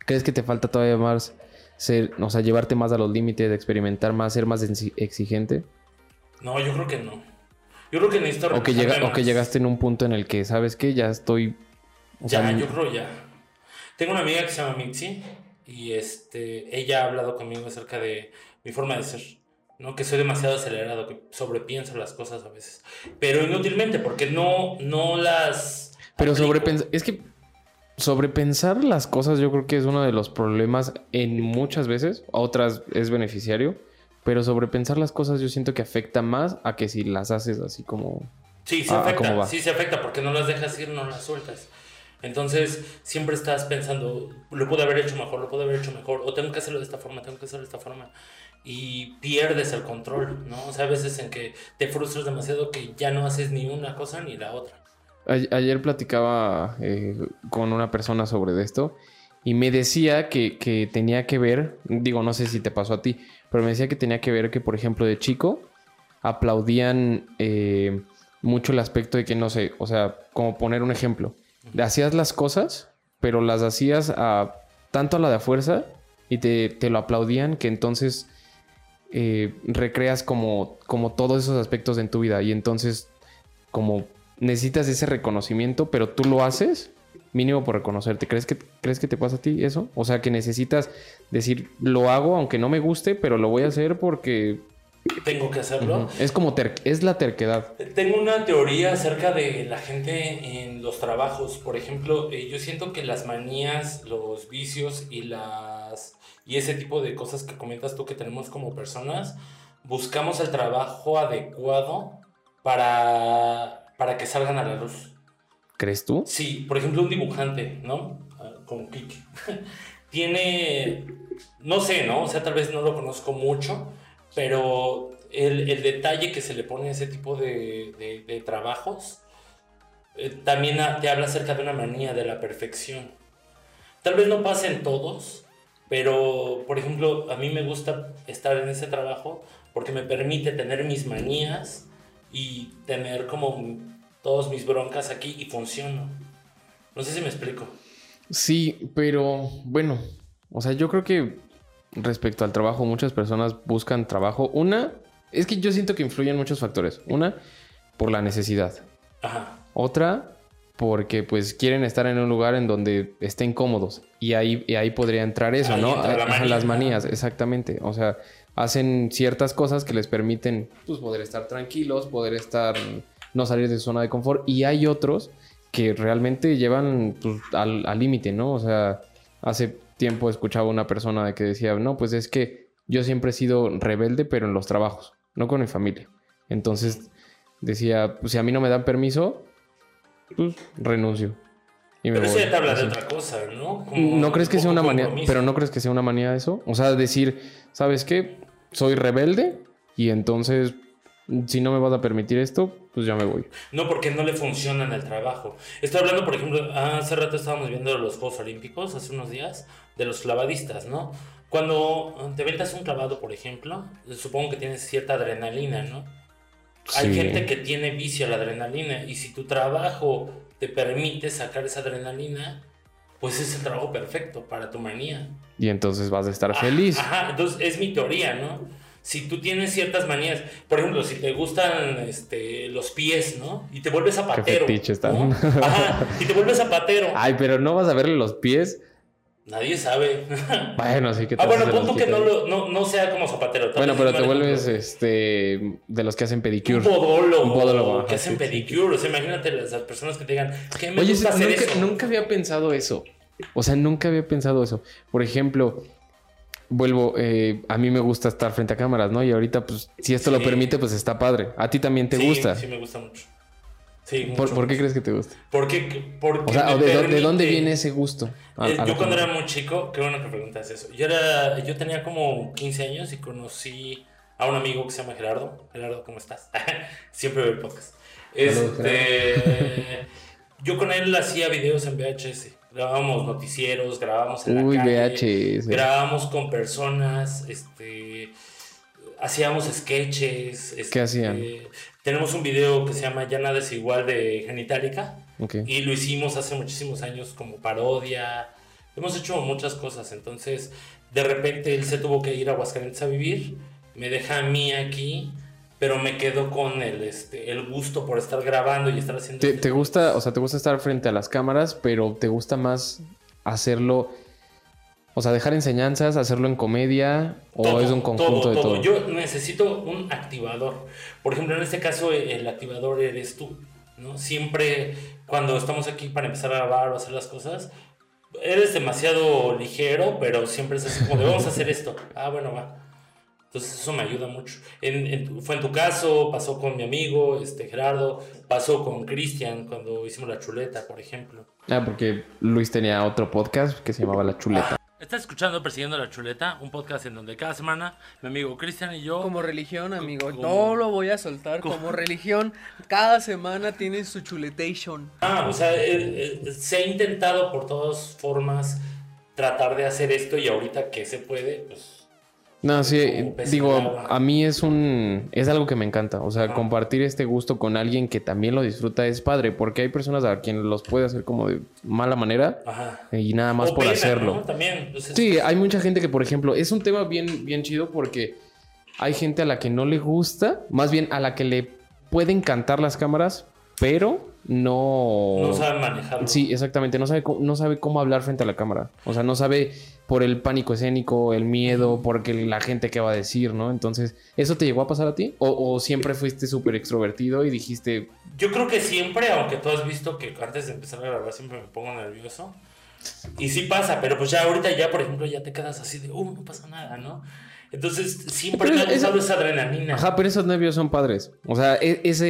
Speaker 1: ¿Crees que te falta todavía más ser, o sea, llevarte más a los límites, experimentar más, ser más exi- exigente?
Speaker 2: No, yo creo que no. Yo creo que necesito
Speaker 1: O que, llega, o que llegaste en un punto en el que, ¿sabes qué? Ya estoy...
Speaker 2: Ya,
Speaker 1: sea,
Speaker 2: yo creo ya. Tengo una amiga que se llama Mitzi y este, ella ha hablado conmigo acerca de mi forma de ser, ¿no? Que soy demasiado acelerado, que sobrepienso las cosas a veces. Pero inútilmente, porque no, no las...
Speaker 1: Pero sobrepensar, es que sobrepensar las cosas yo creo que es uno de los problemas en muchas veces, otras es beneficiario, Pero sobrepensar las cosas yo siento que afecta más a que si las haces así como...
Speaker 2: Sí, se
Speaker 1: Ah, ¿cómo
Speaker 2: afecta, sí se afecta porque no las dejas ir, no las sueltas. Entonces, siempre estás pensando, lo pude haber hecho mejor, lo pude haber hecho mejor, o tengo que hacerlo de esta forma, tengo que hacerlo de esta forma. Y pierdes el control, ¿no? O sea, a veces en que te frustras demasiado que ya no haces ni una cosa ni la otra.
Speaker 1: Ayer platicaba eh, con una persona sobre esto y me decía que, que tenía que ver, digo, no sé si te pasó a ti, pero me decía que tenía que ver que, por ejemplo, de chico aplaudían eh, mucho el aspecto de que, no sé, o sea, como poner un ejemplo, hacías las cosas, pero las hacías a, tanto a la de fuerza y te, te lo aplaudían que entonces eh, recreas como, como todos esos aspectos en tu vida y entonces como necesitas ese reconocimiento, pero tú lo haces mínimo por reconocerte. ¿Crees que, ¿Crees que te pasa a ti eso? O sea, que necesitas decir, lo hago aunque no me guste, pero lo voy a hacer porque
Speaker 2: Tengo que hacerlo.
Speaker 1: ujú, es como ter- es la terquedad.
Speaker 2: Tengo una teoría acerca de la gente en los trabajos. Por ejemplo, eh, yo siento que las manías, los vicios y las y ese tipo de cosas que comentas tú que tenemos como personas, buscamos el trabajo adecuado para, para que salgan a la luz.
Speaker 1: ¿Crees tú?
Speaker 2: Sí, por ejemplo, un dibujante, ¿no? Ah, Como Kike. Tiene, no sé, ¿no? O sea, tal vez no lo conozco mucho, pero el, el detalle que se le pone a ese tipo de, de- de trabajos eh, también te habla acerca de una manía de la perfección. Tal vez no pase en todos, pero, por ejemplo, a mí me gusta estar en ese trabajo porque me permite tener mis manías y tener como todos mis broncas aquí y funciono. No sé si me explico.
Speaker 1: Sí, pero bueno, o sea, yo creo que respecto al trabajo, muchas personas buscan trabajo. Una, es que yo siento que influyen muchos factores. Una, por la necesidad.
Speaker 2: Ajá.
Speaker 1: Otra, porque pues quieren estar en un lugar en donde estén cómodos. Y ahí, y ahí podría entrar eso,
Speaker 2: Ahí
Speaker 1: ¿no?
Speaker 2: entra la manía.
Speaker 1: Las manías, exactamente. O sea, hacen ciertas cosas que les permiten pues, poder estar tranquilos, poder estar, no salir de su zona de confort. Y hay otros que realmente llevan pues, al límite, ¿no? O sea, hace tiempo escuchaba una persona de que decía, no, pues es que yo siempre he sido rebelde, pero en los trabajos, no con mi familia. Entonces decía, pues si a mí no me dan permiso, pues renuncio. Y me
Speaker 2: Pero eso
Speaker 1: voy.
Speaker 2: ya te habla de
Speaker 1: Así.
Speaker 2: otra cosa, ¿no? Como
Speaker 1: ¿No crees que sea una manía? Pero no crees que sea una manía eso? O sea, decir, ¿sabes qué? Soy rebelde y entonces, si no me vas a permitir esto, pues ya me voy.
Speaker 2: No, porque no le funciona en el trabajo. Estoy hablando, por ejemplo, hace rato estábamos viendo los Juegos Olímpicos, hace unos días, de los clavadistas, ¿no? Cuando te ventas un clavado, por ejemplo, supongo que tienes cierta adrenalina, ¿no? Hay gente que tiene vicio a la adrenalina y si tu trabajo te permite sacar esa adrenalina, pues es el trabajo perfecto para tu manía.
Speaker 1: Y entonces vas a estar feliz.
Speaker 2: Ajá, entonces es mi teoría, ¿no? Si tú tienes ciertas manías, por ejemplo, si te gustan este, los pies, ¿no? Y te vuelves zapatero.
Speaker 1: fetiche está.
Speaker 2: ¿no? Ajá, y te vuelves zapatero.
Speaker 1: Ay, pero no vas a verle los pies.
Speaker 2: Nadie sabe.
Speaker 1: Bueno, sí que te
Speaker 2: ah, bueno, punto que no, lo, no, no sea como zapatero.
Speaker 1: Bueno, pero te vuelves este de los que hacen pedicure.
Speaker 2: un podólogo,
Speaker 1: Un podólogo,
Speaker 2: que hacen pedicure. O sea, imagínate las, personas que te digan, ¿qué me
Speaker 1: Oye,
Speaker 2: gusta hacer
Speaker 1: nunca,
Speaker 2: eso?
Speaker 1: nunca había pensado eso. O sea, nunca había pensado eso. Por ejemplo, vuelvo, eh, a mí me gusta estar frente a cámaras, ¿no? Y ahorita, pues, si esto lo permite, pues está padre. ¿A ti también te
Speaker 2: Sí,
Speaker 1: gusta?
Speaker 2: Sí, me gusta mucho. Sí,
Speaker 1: ¿Por,
Speaker 2: mucho.
Speaker 1: por qué crees que te gusta?
Speaker 2: Porque, porque
Speaker 1: O sea,
Speaker 2: me
Speaker 1: ¿o de, dó- de dónde viene ese gusto? A-
Speaker 2: Eh,
Speaker 1: a la
Speaker 2: yo cuando era muy chico, qué bueno que preguntas eso. Yo, era, yo tenía como 15 años y conocí a un amigo que se llama Gerardo. Gerardo, ¿cómo estás? Siempre veo el podcast. Este, yo con él hacía videos en VHS. Grabábamos noticieros, grabábamos en la
Speaker 1: Uy,
Speaker 2: calle,
Speaker 1: VHS.
Speaker 2: grabábamos con personas, este, hacíamos sketches. este,
Speaker 1: ¿Qué hacían?
Speaker 2: Tenemos un video que se llama Ya nada es igual de Genitalica. Y lo hicimos hace muchísimos años como parodia. Hemos hecho muchas cosas. Entonces, de repente él se tuvo que ir a Aguascalientes a vivir. Me deja a mí aquí. Pero me quedo con el, este, el gusto por estar grabando y estar haciendo.
Speaker 1: ¿Te,
Speaker 2: este
Speaker 1: te gusta, o sea, te gusta estar frente a las cámaras, pero te gusta más hacerlo, o sea, dejar enseñanzas, hacerlo en comedia, o
Speaker 2: Todo,
Speaker 1: es un conjunto de todo?
Speaker 2: Yo necesito un activador. Por ejemplo, en este caso, el activador eres tú. ¿no? Siempre cuando estamos aquí para empezar a grabar o hacer las cosas, eres demasiado ligero, pero siempre es así como de vamos a hacer esto. Ah, bueno, va. Entonces eso me ayuda mucho. En, en- fue en tu caso, pasó con mi amigo este, Gerardo, pasó con Cristian cuando hicimos la chuleta, por ejemplo.
Speaker 1: Ah, porque Luis tenía otro podcast que se llamaba La Chuleta.
Speaker 2: Estás escuchando Persiguiendo la Chuleta, un podcast en donde cada semana mi amigo Cristian y yo...
Speaker 3: Como religión, amigo.
Speaker 2: como-
Speaker 3: No lo voy a soltar. Como religión, cada semana tiene su chuletation.
Speaker 2: Ah, o sea, eh, eh, se ha intentado por todas formas tratar de hacer esto y ahorita que se puede, pues...
Speaker 1: No, sí, digo, a mí es un, es algo que me encanta, o sea, compartir este gusto con alguien que también lo disfruta es padre, porque hay personas a quienes los puede hacer como de mala manera
Speaker 2: Ajá.
Speaker 1: y nada más
Speaker 2: O
Speaker 1: por
Speaker 2: pena,
Speaker 1: hacerlo.
Speaker 2: ¿no? También.
Speaker 1: Sí, hay mucha gente que, por ejemplo, es un tema bien, bien chido porque hay gente a la que no le gusta, más bien a la que le pueden encantar las cámaras, pero no...
Speaker 2: No saben manejarlo.
Speaker 1: Sí, exactamente. No sabe, cómo, no sabe cómo hablar frente a la cámara. O sea, no sabe por el pánico escénico, el miedo, porque la gente qué va a decir, ¿no? Entonces, ¿eso te llegó a pasar a ti? ¿O, o siempre fuiste súper extrovertido y dijiste,
Speaker 2: Yo creo que siempre, aunque tú has visto que antes de empezar a grabar siempre me pongo nervioso. Y sí pasa, pero pues ya ahorita ya, por ejemplo, ya te quedas así de, uh, no pasa nada, ¿no? Entonces siempre
Speaker 1: Pero
Speaker 2: me ha
Speaker 1: eso-
Speaker 2: gustado esa adrenalina.
Speaker 1: ajá, pero esos nervios son padres? O sea, e- esa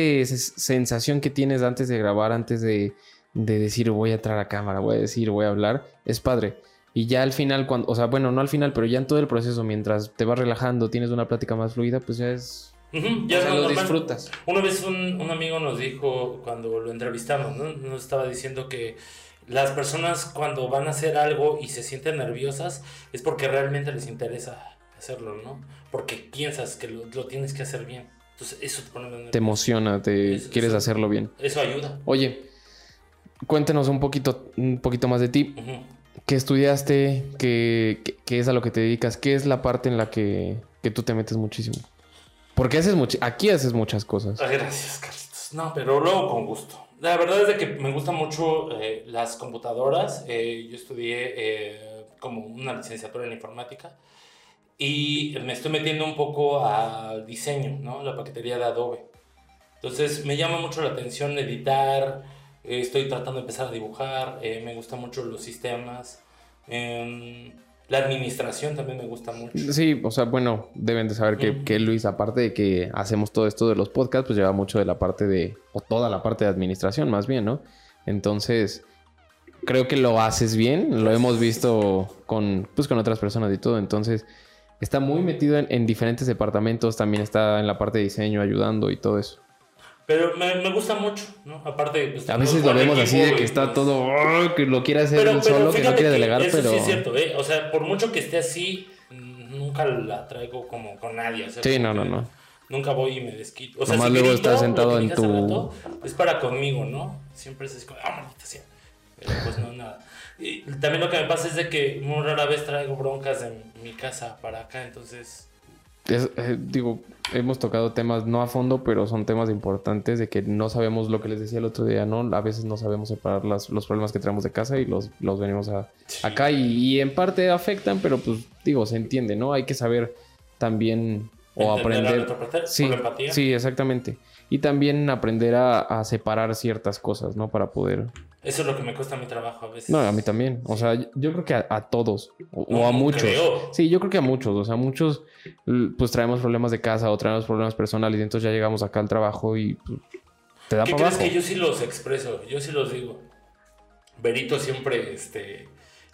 Speaker 1: sensación que tienes antes de grabar, antes de, de decir voy a entrar a cámara, voy a decir, voy a hablar, es padre. Y ya al final, cuando, o sea, bueno, no al final, pero ya en todo el proceso, mientras te vas relajando, tienes una plática más fluida, pues ya es...
Speaker 2: Ujú, ya
Speaker 1: o sea, lo
Speaker 2: normal.
Speaker 1: disfrutas.
Speaker 2: Una vez un, un amigo nos dijo, cuando lo entrevistamos, ¿no? nos estaba diciendo que las personas cuando van a hacer algo y se sienten nerviosas es porque realmente les interesa hacerlo, ¿no? Porque piensas que lo, lo tienes que hacer bien. Entonces eso te pone nervioso.
Speaker 1: Te emociona, te
Speaker 2: Eso-
Speaker 1: quieres
Speaker 2: eso-
Speaker 1: hacerlo bien.
Speaker 2: Eso ayuda.
Speaker 1: Oye, cuéntanos un poquito, un poquito más de ti.
Speaker 2: Ujú.
Speaker 1: ¿Qué estudiaste? ¿Qué, qué- qué es a lo que te dedicas? ¿Qué es la parte en la que, que tú te metes muchísimo? Porque haces much- aquí haces muchas cosas.
Speaker 2: Gracias, Carlitos. No, pero luego con gusto. La verdad es de que me gustan mucho eh, las computadoras. Eh, yo estudié eh, como una licenciatura en informática y me estoy metiendo un poco al diseño, ¿no? La paquetería de Adobe. Entonces me llama mucho la atención editar. eh, estoy tratando de empezar a dibujar. eh, me gustan mucho los sistemas. em, la administración también me gusta mucho.
Speaker 1: Sí, o sea, bueno, deben de saber que,
Speaker 2: Ujú.
Speaker 1: que Luis, aparte de que hacemos todo esto de los podcasts, pues lleva mucho de la parte de, o toda la parte de administración más bien, ¿no? Entonces, creo que lo haces bien, lo hemos visto con, pues, con otras personas y todo, entonces, está muy metido en, en diferentes departamentos, también está en la parte de diseño ayudando y todo eso.
Speaker 2: Pero me, me gusta mucho, ¿no? Aparte, pues,
Speaker 1: A veces lo vemos así de que está
Speaker 2: pues,
Speaker 1: todo, "Oh", que lo quiere hacer
Speaker 2: Pero,
Speaker 1: él
Speaker 2: pero
Speaker 1: solo, que no quiere delegar,
Speaker 2: eso
Speaker 1: pero...
Speaker 2: sí es cierto, ¿eh? O sea, por mucho que esté así, nunca la traigo como con nadie. o sea,
Speaker 1: Sí, no, no, no.
Speaker 2: Nunca voy y me desquito. O sea,
Speaker 1: Nomás
Speaker 2: si
Speaker 1: luego estás sentado en tu-
Speaker 2: rato, es para conmigo, ¿no? Siempre es como, ah, maldita sea. Pero pues no, nada. Y también lo que me pasa es de que muy rara vez traigo broncas de mi casa para acá, entonces...
Speaker 1: Es- eh, digo, hemos tocado temas no a fondo, pero son temas importantes de que no sabemos lo que les decía el otro día, ¿no? A veces no sabemos separar las- los problemas que traemos de casa y los, los venimos a,
Speaker 2: Sí.
Speaker 1: acá y, y en parte afectan, pero pues digo, se entiende, ¿no? Hay que saber también o
Speaker 2: entender a
Speaker 1: aprender.
Speaker 2: parte,
Speaker 1: Sí, sí, exactamente. Y también aprender a, a separar ciertas cosas, ¿no? Para poder...
Speaker 2: Eso es lo que me cuesta mi trabajo a veces.
Speaker 1: No, a mí también. O sea, yo creo que a, a todos. O, a muchos.
Speaker 2: creo.
Speaker 1: Sí, yo creo que a muchos. O sea, muchos pues traemos problemas de casa o traemos problemas personales y entonces ya llegamos acá al trabajo y pues, te da
Speaker 2: ¿Qué
Speaker 1: para
Speaker 2: crees
Speaker 1: abajo.
Speaker 2: que yo sí los expreso? Yo sí los digo. Berito siempre este,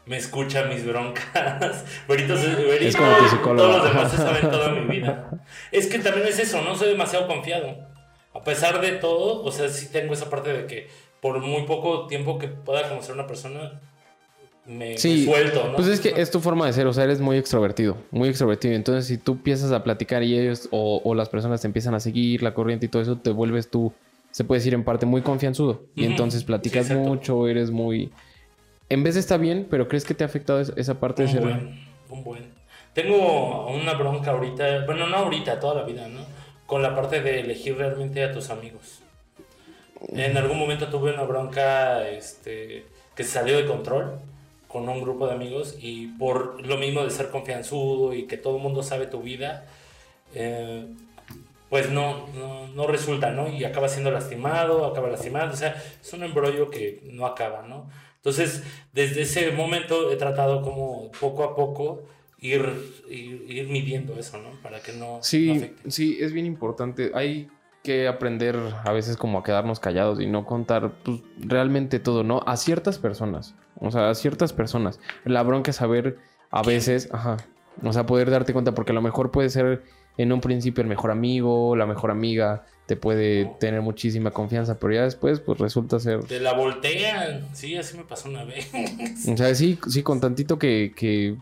Speaker 2: me escucha mis broncas. Berito,
Speaker 1: Es como tu psicólogo.
Speaker 2: todos los demás se saben toda mi vida. Es que también es eso, no soy demasiado confiado. A pesar de todo, o sea, sí tengo esa parte de que por muy poco tiempo que pueda conocer a una persona, me,
Speaker 1: Sí,
Speaker 2: me suelto, ¿no?
Speaker 1: Pues es que es tu forma de ser, o sea, eres muy extrovertido, muy extrovertido. Entonces, si tú empiezas a platicar y ellos o, o las personas te empiezan a seguir la corriente y todo eso, te vuelves tú, se puede decir en parte, muy confianzudo. Y entonces platicas
Speaker 2: Sí,
Speaker 1: mucho, eres muy... En vez de estar bien, pero ¿crees que te ha afectado es- esa parte de ser...
Speaker 2: buen, un buen. Tengo una bronca ahorita, bueno, no ahorita, toda la vida, ¿no? Con la parte de elegir realmente a tus amigos. En algún momento tuve una bronca este, que se salió de control con un grupo de amigos y por lo mismo de ser confianzudo y que todo el mundo sabe tu vida, eh, pues no, no, no resulta, ¿no? Y acaba siendo lastimado, acaba lastimado, o sea, es un embrollo que no acaba, ¿no? Entonces, desde ese momento he tratado como poco a poco ir, ir, ir midiendo eso, ¿no? Para que no, no
Speaker 1: Sí,
Speaker 2: afecte.
Speaker 1: sí, es bien importante. Hay que aprender a veces como a quedarnos callados y no contar pues, realmente todo, ¿no? A ciertas personas. O sea, a ciertas personas. La bronca es saber a veces, ajá. O sea, poder darte cuenta porque a lo mejor puede ser en un principio el mejor amigo, la mejor amiga, te puede tener muchísima confianza, pero ya después pues resulta ser...
Speaker 2: Te la voltean. Sí, así me pasó una vez.
Speaker 1: O sea, sí, sí, con tantito que, que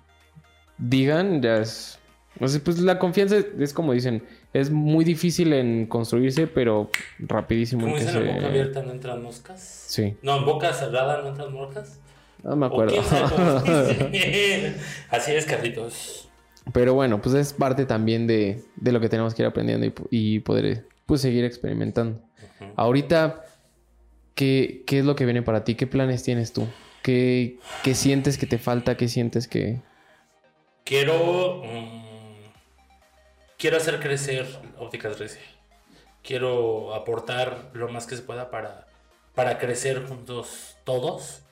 Speaker 1: digan, ya es. O sea, pues la confianza es, es como dicen, es muy difícil en construirse, pero rapidísimo que
Speaker 2: dicen, en boca abierta no entran moscas.
Speaker 1: Sí,
Speaker 2: No, en boca cerrada no entran moscas.
Speaker 1: no me
Speaker 2: ¿O
Speaker 1: acuerdo.
Speaker 2: cómo? Así es, Carlitos.
Speaker 1: pero bueno, pues es parte también de, de lo que tenemos que ir aprendiendo y, y poder pues seguir experimentando. Ahorita, ¿qué, ¿qué es lo que viene para ti? ¿Qué planes tienes tú? ¿Qué, qué sientes que te falta? ¿Qué sientes que.?
Speaker 2: Quiero. mm, quiero hacer crecer Ópticas Grecia. Quiero aportar lo más que se pueda para, para crecer juntos todos.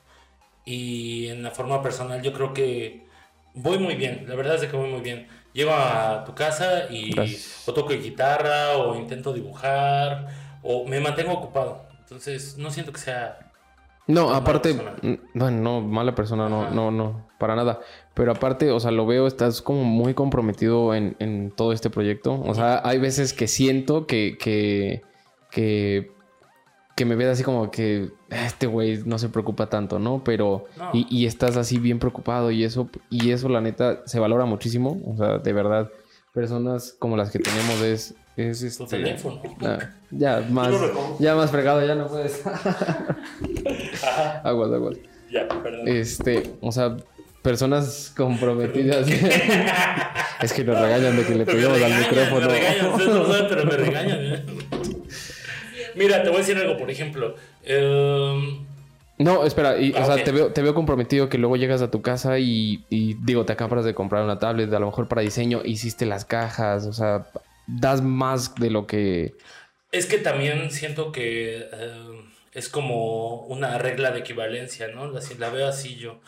Speaker 2: Y en la forma personal, yo creo que voy muy bien. La verdad es que voy muy bien. Llego a tu casa y
Speaker 1: Gracias.
Speaker 2: o toco guitarra o intento dibujar o me mantengo ocupado. Entonces, no siento que sea
Speaker 1: No, aparte, bueno, no, mala persona, no,
Speaker 2: Ajá.
Speaker 1: no, no, para nada. Pero aparte, o sea, lo veo, estás como muy comprometido en, en todo este proyecto. O sea, hay veces que siento que, que, que, que me ves así como que "Ah, este güey no se preocupa tanto, ¿no? Pero,
Speaker 2: No.
Speaker 1: y, y estás así bien preocupado y eso, y eso la neta se valora muchísimo. O sea, de verdad, personas como las que tenemos es, es este...
Speaker 2: teléfono.
Speaker 1: ah, ya, más, ya más fregado, ya no puedes.
Speaker 2: Ajá,
Speaker 1: aguas, aguas.
Speaker 2: ya, perdón.
Speaker 1: Este, o sea, personas comprometidas. es que nos regañan de que le pegamos al micrófono.
Speaker 2: Me regañan, no saben, pero me regañan. ¿eh? Mira, te voy a decir algo, por ejemplo. em,
Speaker 1: No, espera, y,
Speaker 2: Ah,
Speaker 1: o sea, te veo, te veo comprometido que luego llegas a tu casa y, y, digo, te acabas de comprar una tablet, a lo mejor para diseño, hiciste las cajas, o sea, das más de lo que.
Speaker 2: es que también siento que em, es como una regla de equivalencia, ¿no? Así, la veo así yo.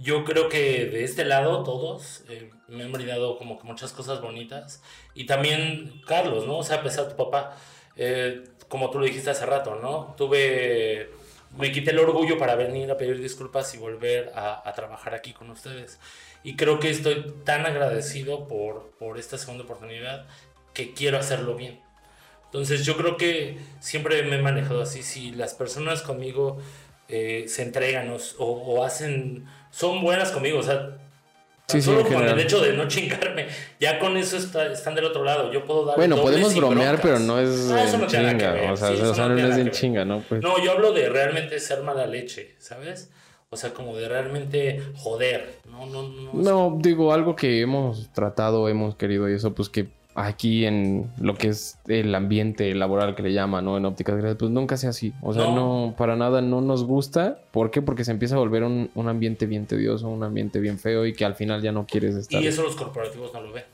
Speaker 2: Yo creo que de este lado todos eh, me han brindado como que muchas cosas bonitas. Y también Carlos, ¿no? O sea, a pesar de tu papá, eh, como tú lo dijiste hace rato, ¿no? Tuve, me quité el orgullo para venir a pedir disculpas y volver a, a trabajar aquí con ustedes. Y creo que estoy tan agradecido por, por esta segunda oportunidad que quiero hacerlo bien. Entonces yo creo que siempre me he manejado así. Si las personas conmigo eh, se entregan o, o- hacen, son buenas conmigo, o sea,
Speaker 1: Sí, sí,
Speaker 2: solo
Speaker 1: en
Speaker 2: con el hecho de no chingarme, ya con eso está- están del otro lado. Yo puedo dar
Speaker 1: Bueno, podemos bromear,
Speaker 2: broncas.
Speaker 1: pero no es
Speaker 2: Ah, eso
Speaker 1: en
Speaker 2: no
Speaker 1: chinga.
Speaker 2: ver,
Speaker 1: O sea,
Speaker 2: sí, eso no
Speaker 1: no, es en chinga, ¿no? Pues,
Speaker 2: No, yo hablo de realmente ser mala leche, ¿sabes? O sea, como de realmente joder. No, no, no.
Speaker 1: No, digo, algo que hemos tratado, hemos querido y eso, pues que aquí en lo que es el ambiente laboral que le llaman, ¿no? En ópticas gráficas, pues nunca sea así. O sea, no.
Speaker 2: No.
Speaker 1: para nada no nos gusta. ¿Por qué? Porque se empieza a volver un, un ambiente bien tedioso, un ambiente bien feo y que al final ya no quieres estar.
Speaker 2: Y eso los corporativos no lo ven.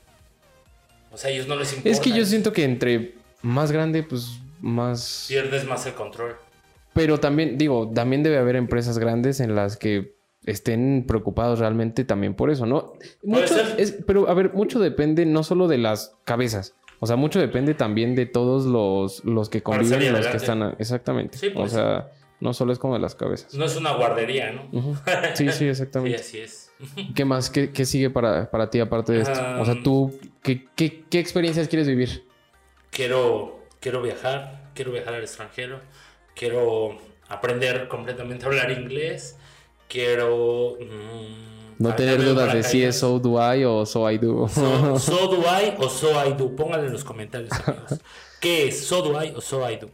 Speaker 2: O sea, ellos no les importa.
Speaker 1: Es que yo siento que entre más grande, pues más...
Speaker 2: Pierdes más el control.
Speaker 1: Pero también, digo, también debe haber empresas grandes en las que estén preocupados realmente también por eso, ¿no? Mucho es- pero a ver, mucho depende no solo de las cabezas, o sea, mucho depende también de todos los, los que conviven y los que están... Exactamente.
Speaker 2: Sí,
Speaker 1: o
Speaker 2: pues.
Speaker 1: sea, no solo es como de las cabezas.
Speaker 2: No es una guardería, ¿no?
Speaker 1: Sí, sí,
Speaker 2: Sí,
Speaker 1: exactamente.
Speaker 2: así es.
Speaker 1: ¿Qué más? ¿Qué, qué sigue para, para ti aparte de esto? o sea,
Speaker 2: Um,
Speaker 1: tú, ¿qué, qué, qué experiencias quieres vivir?
Speaker 2: Quiero, quiero viajar, quiero viajar al extranjero, quiero aprender completamente a hablar inglés, quiero... mm,
Speaker 1: No tener dudas de si es so do I o so I do.
Speaker 2: So, so do I o so I do. Pónganle en los comentarios, amigos. ¿Qué es so do I o so I do?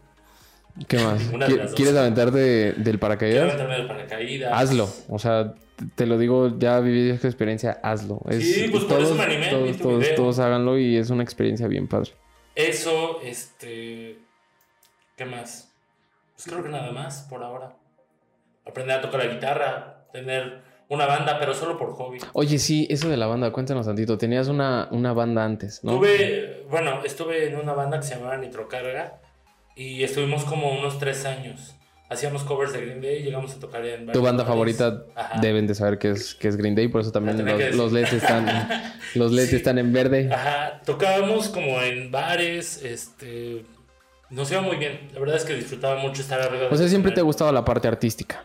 Speaker 1: ¿Qué más?
Speaker 2: Ninguna de
Speaker 1: ¿Qui-
Speaker 2: las dos.
Speaker 1: ¿Quieres aventarte del
Speaker 2: Quiero
Speaker 1: paracaídas?
Speaker 2: aventarme del paracaídas.
Speaker 1: Hazlo. O sea, te lo digo, ya viví esta experiencia, hazlo. Es-
Speaker 2: Sí, pues por eso me animé,
Speaker 1: Todos, todos, todos háganlo y es una experiencia bien padre.
Speaker 2: Eso, este... ¿Qué más? Pues creo que nada más por ahora. Aprender a tocar la guitarra, tener una banda, pero solo por hobby.
Speaker 1: Oye, sí, eso de la banda, cuéntanos tantito. Tenías una, una banda antes, ¿no?
Speaker 2: Tuve, bueno, estuve en una banda que se llamaba Nitrocarga y estuvimos como unos tres años. hacíamos covers de Green Day, llegamos a tocar en
Speaker 1: Tu banda
Speaker 2: lugares.
Speaker 1: favorita
Speaker 2: Ajá.
Speaker 1: deben de saber que es, que es Green Day, por eso también los, los. LEDs están, los LEDs
Speaker 2: Sí.
Speaker 1: están en verde.
Speaker 2: Ajá, tocábamos como en bares, este... Nos iba muy bien. La verdad es que disfrutaba mucho estar arriba.
Speaker 1: O sea,
Speaker 2: del
Speaker 1: siempre te ha gustado la parte artística.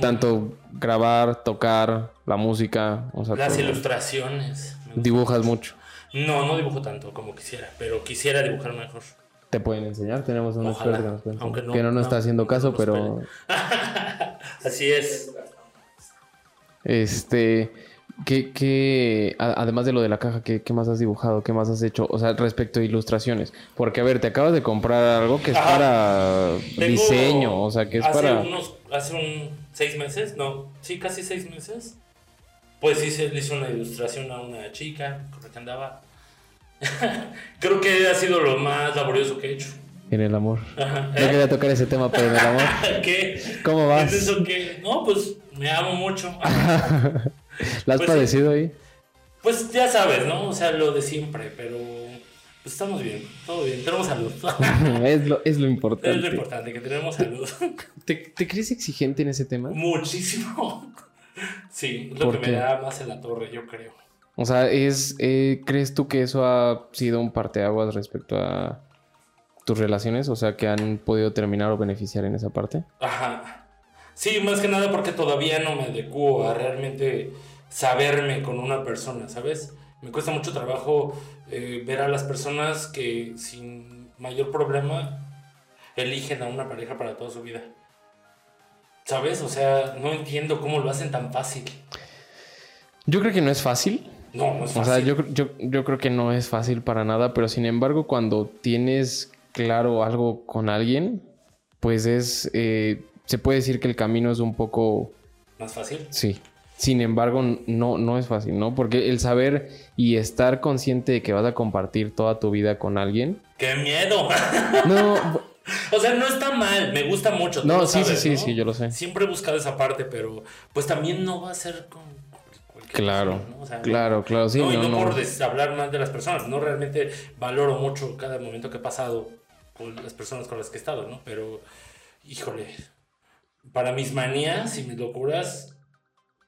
Speaker 1: Tanto grabar, tocar, la música, o sea,
Speaker 2: Las
Speaker 1: todo.
Speaker 2: ilustraciones.
Speaker 1: dibujas mucho.
Speaker 2: No, no dibujo tanto como quisiera, pero quisiera dibujar mejor.
Speaker 1: Te pueden enseñar, tenemos un experto que nos
Speaker 2: aunque no-
Speaker 1: que no nos
Speaker 2: no,
Speaker 1: está haciendo caso, pero
Speaker 2: Así es.
Speaker 1: este, ¿qué, qué- además de lo de la caja, ¿qué, qué más has dibujado? ¿Qué más has hecho? O sea, respecto a ilustraciones. Porque, a ver, te acabas de comprar algo que es
Speaker 2: Ajá.
Speaker 1: para
Speaker 2: Tengo-
Speaker 1: diseño, o sea, que es
Speaker 2: hace
Speaker 1: para...
Speaker 2: Unos, hace un seis meses, no, sí, casi seis meses. Pues hice, le hice una ilustración a una chica con la que andaba. Creo que ha sido lo más laborioso que he hecho.
Speaker 1: En el amor.
Speaker 2: Ajá.
Speaker 1: No quería tocar ese tema, pero en el amor.
Speaker 2: ¿Qué?
Speaker 1: ¿Cómo vas?
Speaker 2: ¿Es eso que? No, pues me amo mucho.
Speaker 1: ¿La has
Speaker 2: Pues
Speaker 1: padecido ahí?
Speaker 2: Pues ya sabes, ¿no? O sea, lo de siempre, pero pues estamos bien, todo bien, tenemos salud.
Speaker 1: es, lo, es lo
Speaker 2: es
Speaker 1: importante.
Speaker 2: lo importante, que tenemos salud.
Speaker 1: ¿Te, te crees exigente en ese tema?
Speaker 2: Muchísimo. Sí, es lo
Speaker 1: ¿Por
Speaker 2: que
Speaker 1: qué?
Speaker 2: me da más en la torre, yo creo.
Speaker 1: O sea, es, eh, ¿crees tú que eso ha sido un parteaguas respecto a tus relaciones? O sea, que han podido terminar o beneficiar en esa parte.
Speaker 2: Ajá. Sí, más que nada porque todavía no me adecuo a realmente saberme con una persona, ¿sabes? Me cuesta mucho trabajo eh, ver a las personas que sin mayor problema eligen a una pareja para toda su vida. ¿Sabes? O sea, no entiendo cómo lo hacen tan fácil.
Speaker 1: Yo creo que no es fácil.
Speaker 2: No, no es fácil.
Speaker 1: O sea, yo, yo, yo creo que no es fácil para nada, pero sin embargo, cuando tienes claro algo con alguien, pues es, eh, se puede decir que el camino es un poco,
Speaker 2: ¿Más fácil?
Speaker 1: sí. Sin embargo, no, no es fácil, ¿no? Porque el saber y estar consciente de que vas a compartir toda tu vida con alguien,
Speaker 2: ¡Qué miedo!
Speaker 1: no,
Speaker 2: o sea, no está mal, me gusta mucho.
Speaker 1: No, sí, sí,
Speaker 2: sabes,
Speaker 1: sí,
Speaker 2: ¿no?
Speaker 1: sí, yo lo sé.
Speaker 2: Siempre he buscado esa parte, pero pues también no va a ser con cualquier
Speaker 1: claro,
Speaker 2: persona, ¿no? O sea,
Speaker 1: claro, claro, sí,
Speaker 2: no, y
Speaker 1: no,
Speaker 2: por hablar más de las personas, no realmente valoro mucho cada momento que he pasado con las personas con las que he estado, ¿no? Pero, híjole, para mis manías y mis locuras,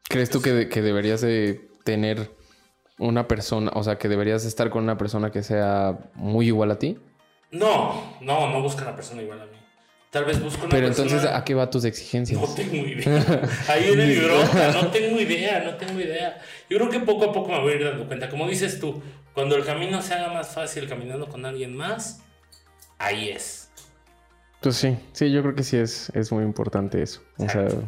Speaker 1: ¿Crees tú que, de- que deberías de tener una persona, o sea, que deberías estar con una persona que sea muy igual a ti?
Speaker 2: no, no, no busco una persona igual a mí. Tal vez busco una
Speaker 1: Pero
Speaker 2: persona...
Speaker 1: entonces, ¿a qué va tus exigencias?
Speaker 2: No tengo idea. Ahí viene mi bronca. No tengo idea, no tengo idea. Yo creo que poco a poco me voy a ir dando cuenta. Como dices tú, cuando el camino se haga más fácil caminando con alguien más, ahí es.
Speaker 1: Pues sí, sí, yo creo que sí es, es muy importante eso. O sea,
Speaker 2: Exacto.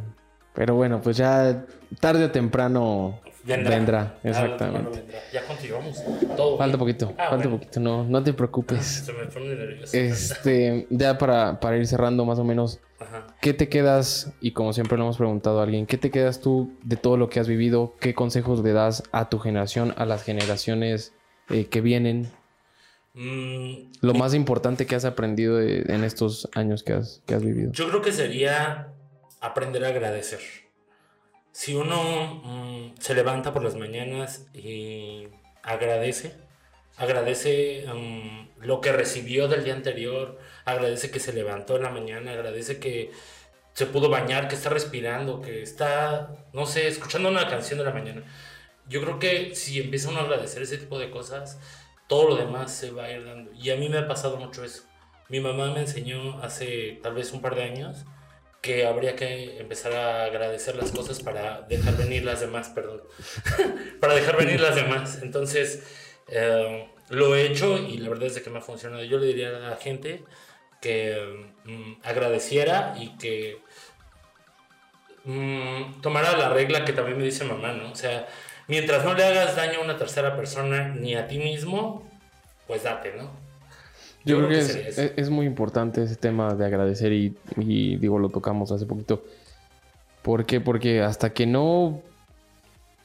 Speaker 1: Pero bueno, pues ya tarde o temprano vendrá.
Speaker 2: Ah,
Speaker 1: exactamente.
Speaker 2: vendrá. Ya continuamos. Todo.
Speaker 1: Falta poquito,
Speaker 2: Ah,
Speaker 1: falta
Speaker 2: bueno.
Speaker 1: poquito, no, no te preocupes.
Speaker 2: Se me pone nervioso.
Speaker 1: Este, ya para, para ir cerrando más o menos,
Speaker 2: Ajá.
Speaker 1: ¿qué te quedas? Y como siempre lo hemos preguntado a alguien, ¿qué te quedas tú de todo lo que has vivido? ¿Qué consejos le das a tu generación, a las generaciones eh, que vienen?
Speaker 2: Mm,
Speaker 1: Lo más importante que has aprendido de- en estos años que has, que has vivido.
Speaker 2: Yo creo que sería aprender a agradecer. Si uno mm, se levanta por las mañanas y agradece, agradece mm, lo que recibió del día anterior, agradece que se levantó en la mañana, agradece que se pudo bañar, que está respirando, que está, no sé, escuchando una canción de la mañana. Yo creo que si empieza uno a agradecer ese tipo de cosas, todo lo demás se va a ir dando. Y a mí me ha pasado mucho eso. Mi mamá me enseñó hace tal vez un par de años que habría que empezar a agradecer las cosas para dejar venir las demás, perdón. para dejar venir las demás. Entonces, eh, lo he hecho y la verdad es que me ha funcionado. Yo le diría a la gente que mm, agradeciera y que mm, tomara la regla que también me dice mamá, ¿no? O sea, mientras no le hagas daño a una tercera persona ni a ti mismo, pues date, ¿no?
Speaker 1: Yo, creo que, es,
Speaker 2: eso.
Speaker 1: es- es muy importante ese tema de agradecer y, y, digo, lo tocamos hace poquito. ¿Por qué? Porque hasta que no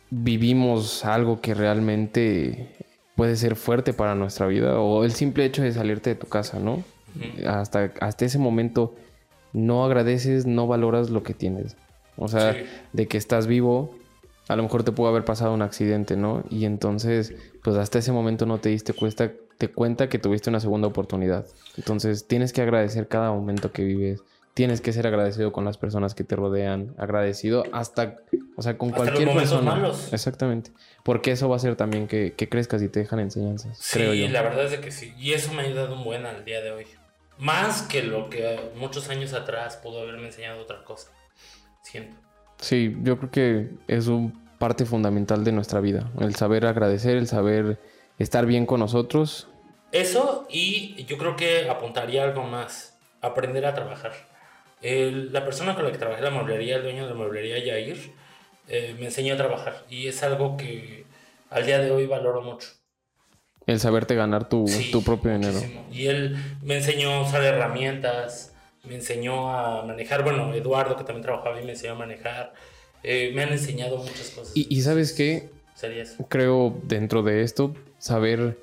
Speaker 1: vivimos algo que realmente puede ser fuerte para nuestra vida o el simple hecho de salirte de tu casa, ¿no? Hasta, hasta ese momento no agradeces, no valoras lo que tienes. O sea,
Speaker 2: Sí.
Speaker 1: de que estás vivo, a lo mejor te pudo haber pasado un accidente, ¿no? Y entonces, pues hasta ese momento no te diste cuenta, te cuenta que tuviste una segunda oportunidad. Entonces, tienes que agradecer cada momento que vives, tienes que ser agradecido con las personas que te rodean, agradecido hasta, o sea, con
Speaker 2: Hasta los
Speaker 1: cualquier
Speaker 2: momentos
Speaker 1: persona.
Speaker 2: malos.
Speaker 1: Exactamente. Porque eso va a hacer también que, que crezcas y te dejan enseñanzas,
Speaker 2: Sí,
Speaker 1: creo yo.
Speaker 2: la verdad es que sí. Y eso me ha ayudado un buen al día de hoy. Más que lo que muchos años atrás pudo haberme enseñado otra cosa. Siento.
Speaker 1: Sí, yo creo que es un parte fundamental de nuestra vida. El saber agradecer, el saber estar bien con nosotros.
Speaker 2: Eso y yo creo que apuntaría algo más. Aprender a trabajar. El- la persona con la que trabajé la mueblería, el dueño de la mueblería, Yair, eh, me enseñó a trabajar. Y es algo que al día de hoy valoro mucho.
Speaker 1: El saberte ganar tu,
Speaker 2: Sí,
Speaker 1: tu propio dinero.
Speaker 2: muchísimo. Y él me enseñó a usar herramientas, me enseñó a manejar. Bueno, Eduardo, que también trabajaba ahí, me enseñó a manejar. Eh, me han enseñado muchas cosas.
Speaker 1: Y, y sabes qué,
Speaker 2: Sería eso.
Speaker 1: creo dentro de esto, saber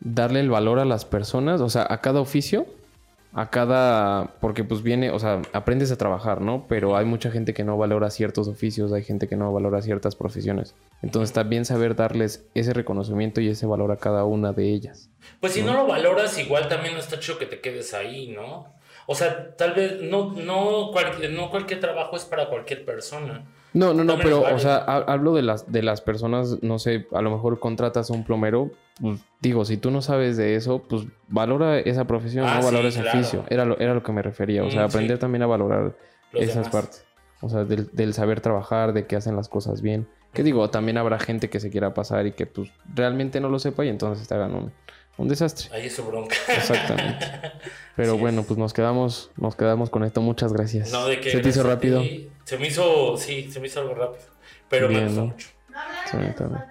Speaker 1: darle el valor a las personas, o sea, a cada oficio, a cada, porque pues viene, o sea, aprendes a trabajar, ¿no? Pero hay mucha gente que no valora ciertos oficios, hay gente que no valora ciertas profesiones. Entonces también saber darles ese reconocimiento y ese valor a cada una de ellas.
Speaker 2: Pues si no lo valoras, igual también no está chido que te quedes ahí, ¿no? O sea, tal vez no, no, no cualquier trabajo es para cualquier persona.
Speaker 1: No, no, no, pero, o sea, ha- hablo de las, de las personas, no sé, a lo mejor contratas a un plomero, pues digo, si tú no sabes de eso, pues valora esa profesión,
Speaker 2: Ah,
Speaker 1: no valora
Speaker 2: sí,
Speaker 1: ese
Speaker 2: claro.
Speaker 1: oficio. Era lo, era lo que me refería, o sea,
Speaker 2: Mm,
Speaker 1: aprender
Speaker 2: sí.
Speaker 1: también a valorar
Speaker 2: Los
Speaker 1: esas
Speaker 2: demás.
Speaker 1: partes. O sea, del, del saber trabajar, de que hacen las cosas bien. Que digo, también habrá gente que se quiera pasar y que pues realmente no lo sepa y entonces te hagan un, un desastre.
Speaker 2: Ahí es su bronca.
Speaker 1: Exactamente. Pero
Speaker 2: Así
Speaker 1: bueno,
Speaker 2: es.
Speaker 1: pues nos quedamos, nos quedamos con esto. Muchas gracias.
Speaker 2: No, de que
Speaker 1: ¿Se te hizo rápido?
Speaker 2: Se me hizo, sí, se me hizo algo rápido. Pero me
Speaker 1: Bien,
Speaker 2: gustó
Speaker 1: ¿no?
Speaker 2: mucho.
Speaker 1: Sí, también.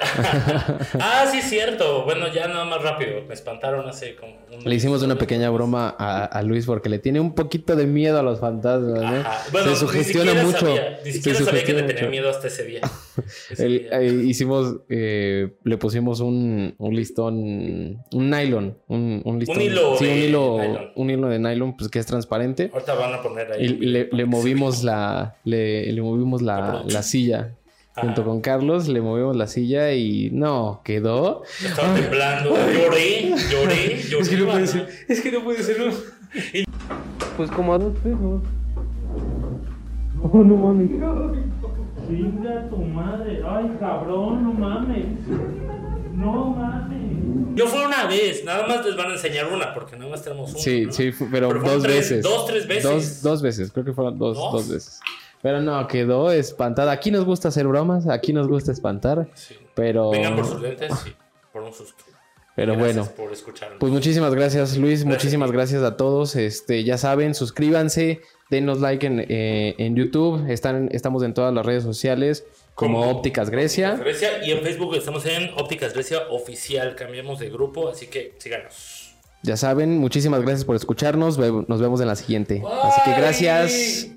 Speaker 2: Ah, sí, cierto. Bueno, ya nada más rápido. Me espantaron hace como un
Speaker 1: Le hicimos una pequeña broma a, a Luis porque le tiene un poquito de miedo a los fantasmas.
Speaker 2: Ajá. Bueno,
Speaker 1: se sugestiona
Speaker 2: ni
Speaker 1: mucho.
Speaker 2: Sabía, ni
Speaker 1: se
Speaker 2: siquiera sabía que le tenía miedo hasta ese día. Ese
Speaker 1: El-
Speaker 2: día.
Speaker 1: eh, hicimos, eh, le pusimos un, un listón, un nylon, un, un listón.
Speaker 2: hilo
Speaker 1: sí, un
Speaker 2: de
Speaker 1: hilo,
Speaker 2: nylon.
Speaker 1: un hilo de nylon, pues que es transparente.
Speaker 2: Ahorita van a poner ahí.
Speaker 1: Y le,
Speaker 2: se
Speaker 1: movimos la, le, le movimos
Speaker 2: La
Speaker 1: la,
Speaker 2: producción.
Speaker 1: la silla. Junto con Carlos, le movimos la silla y no, quedó.
Speaker 2: Estaba temblando. Lloré, lloré, lloré.
Speaker 1: Es que no puede ser, es que no puede ser. no. Pues como a dos pesos. Oh, no mames.
Speaker 4: Chinga tu madre. Ay, cabrón, no mames. No mames.
Speaker 2: Yo fui una vez, nada más les van a enseñar una, porque nada más tenemos una.
Speaker 1: Sí,
Speaker 2: ¿no?
Speaker 1: sí, pero,
Speaker 2: Pero
Speaker 1: dos
Speaker 2: tres-
Speaker 1: veces.
Speaker 2: dos, tres veces.
Speaker 1: Dos, dos veces, creo que fueron dos,
Speaker 2: ¿Dos?
Speaker 1: dos veces. Pero no, quedó espantada. Aquí nos gusta hacer bromas, aquí nos gusta espantar,
Speaker 2: Sí.
Speaker 1: pero...
Speaker 2: Vengan por sus lentes, sí, por un susto.
Speaker 1: Pero
Speaker 2: Gracias
Speaker 1: bueno,
Speaker 2: por escucharnos.
Speaker 1: pues muchísimas gracias Luis, muchísimas gracias a todos. Este, ya saben, suscríbanse, denos like en, eh, en YouTube, están, estamos en todas las redes sociales como Ópticas Grecia.
Speaker 2: Grecia y en Facebook estamos en Ópticas Grecia Oficial. Cambiamos de grupo, así que síganos.
Speaker 1: Ya saben, muchísimas gracias por escucharnos, nos vemos en la siguiente. Así que
Speaker 2: Bye.
Speaker 1: gracias.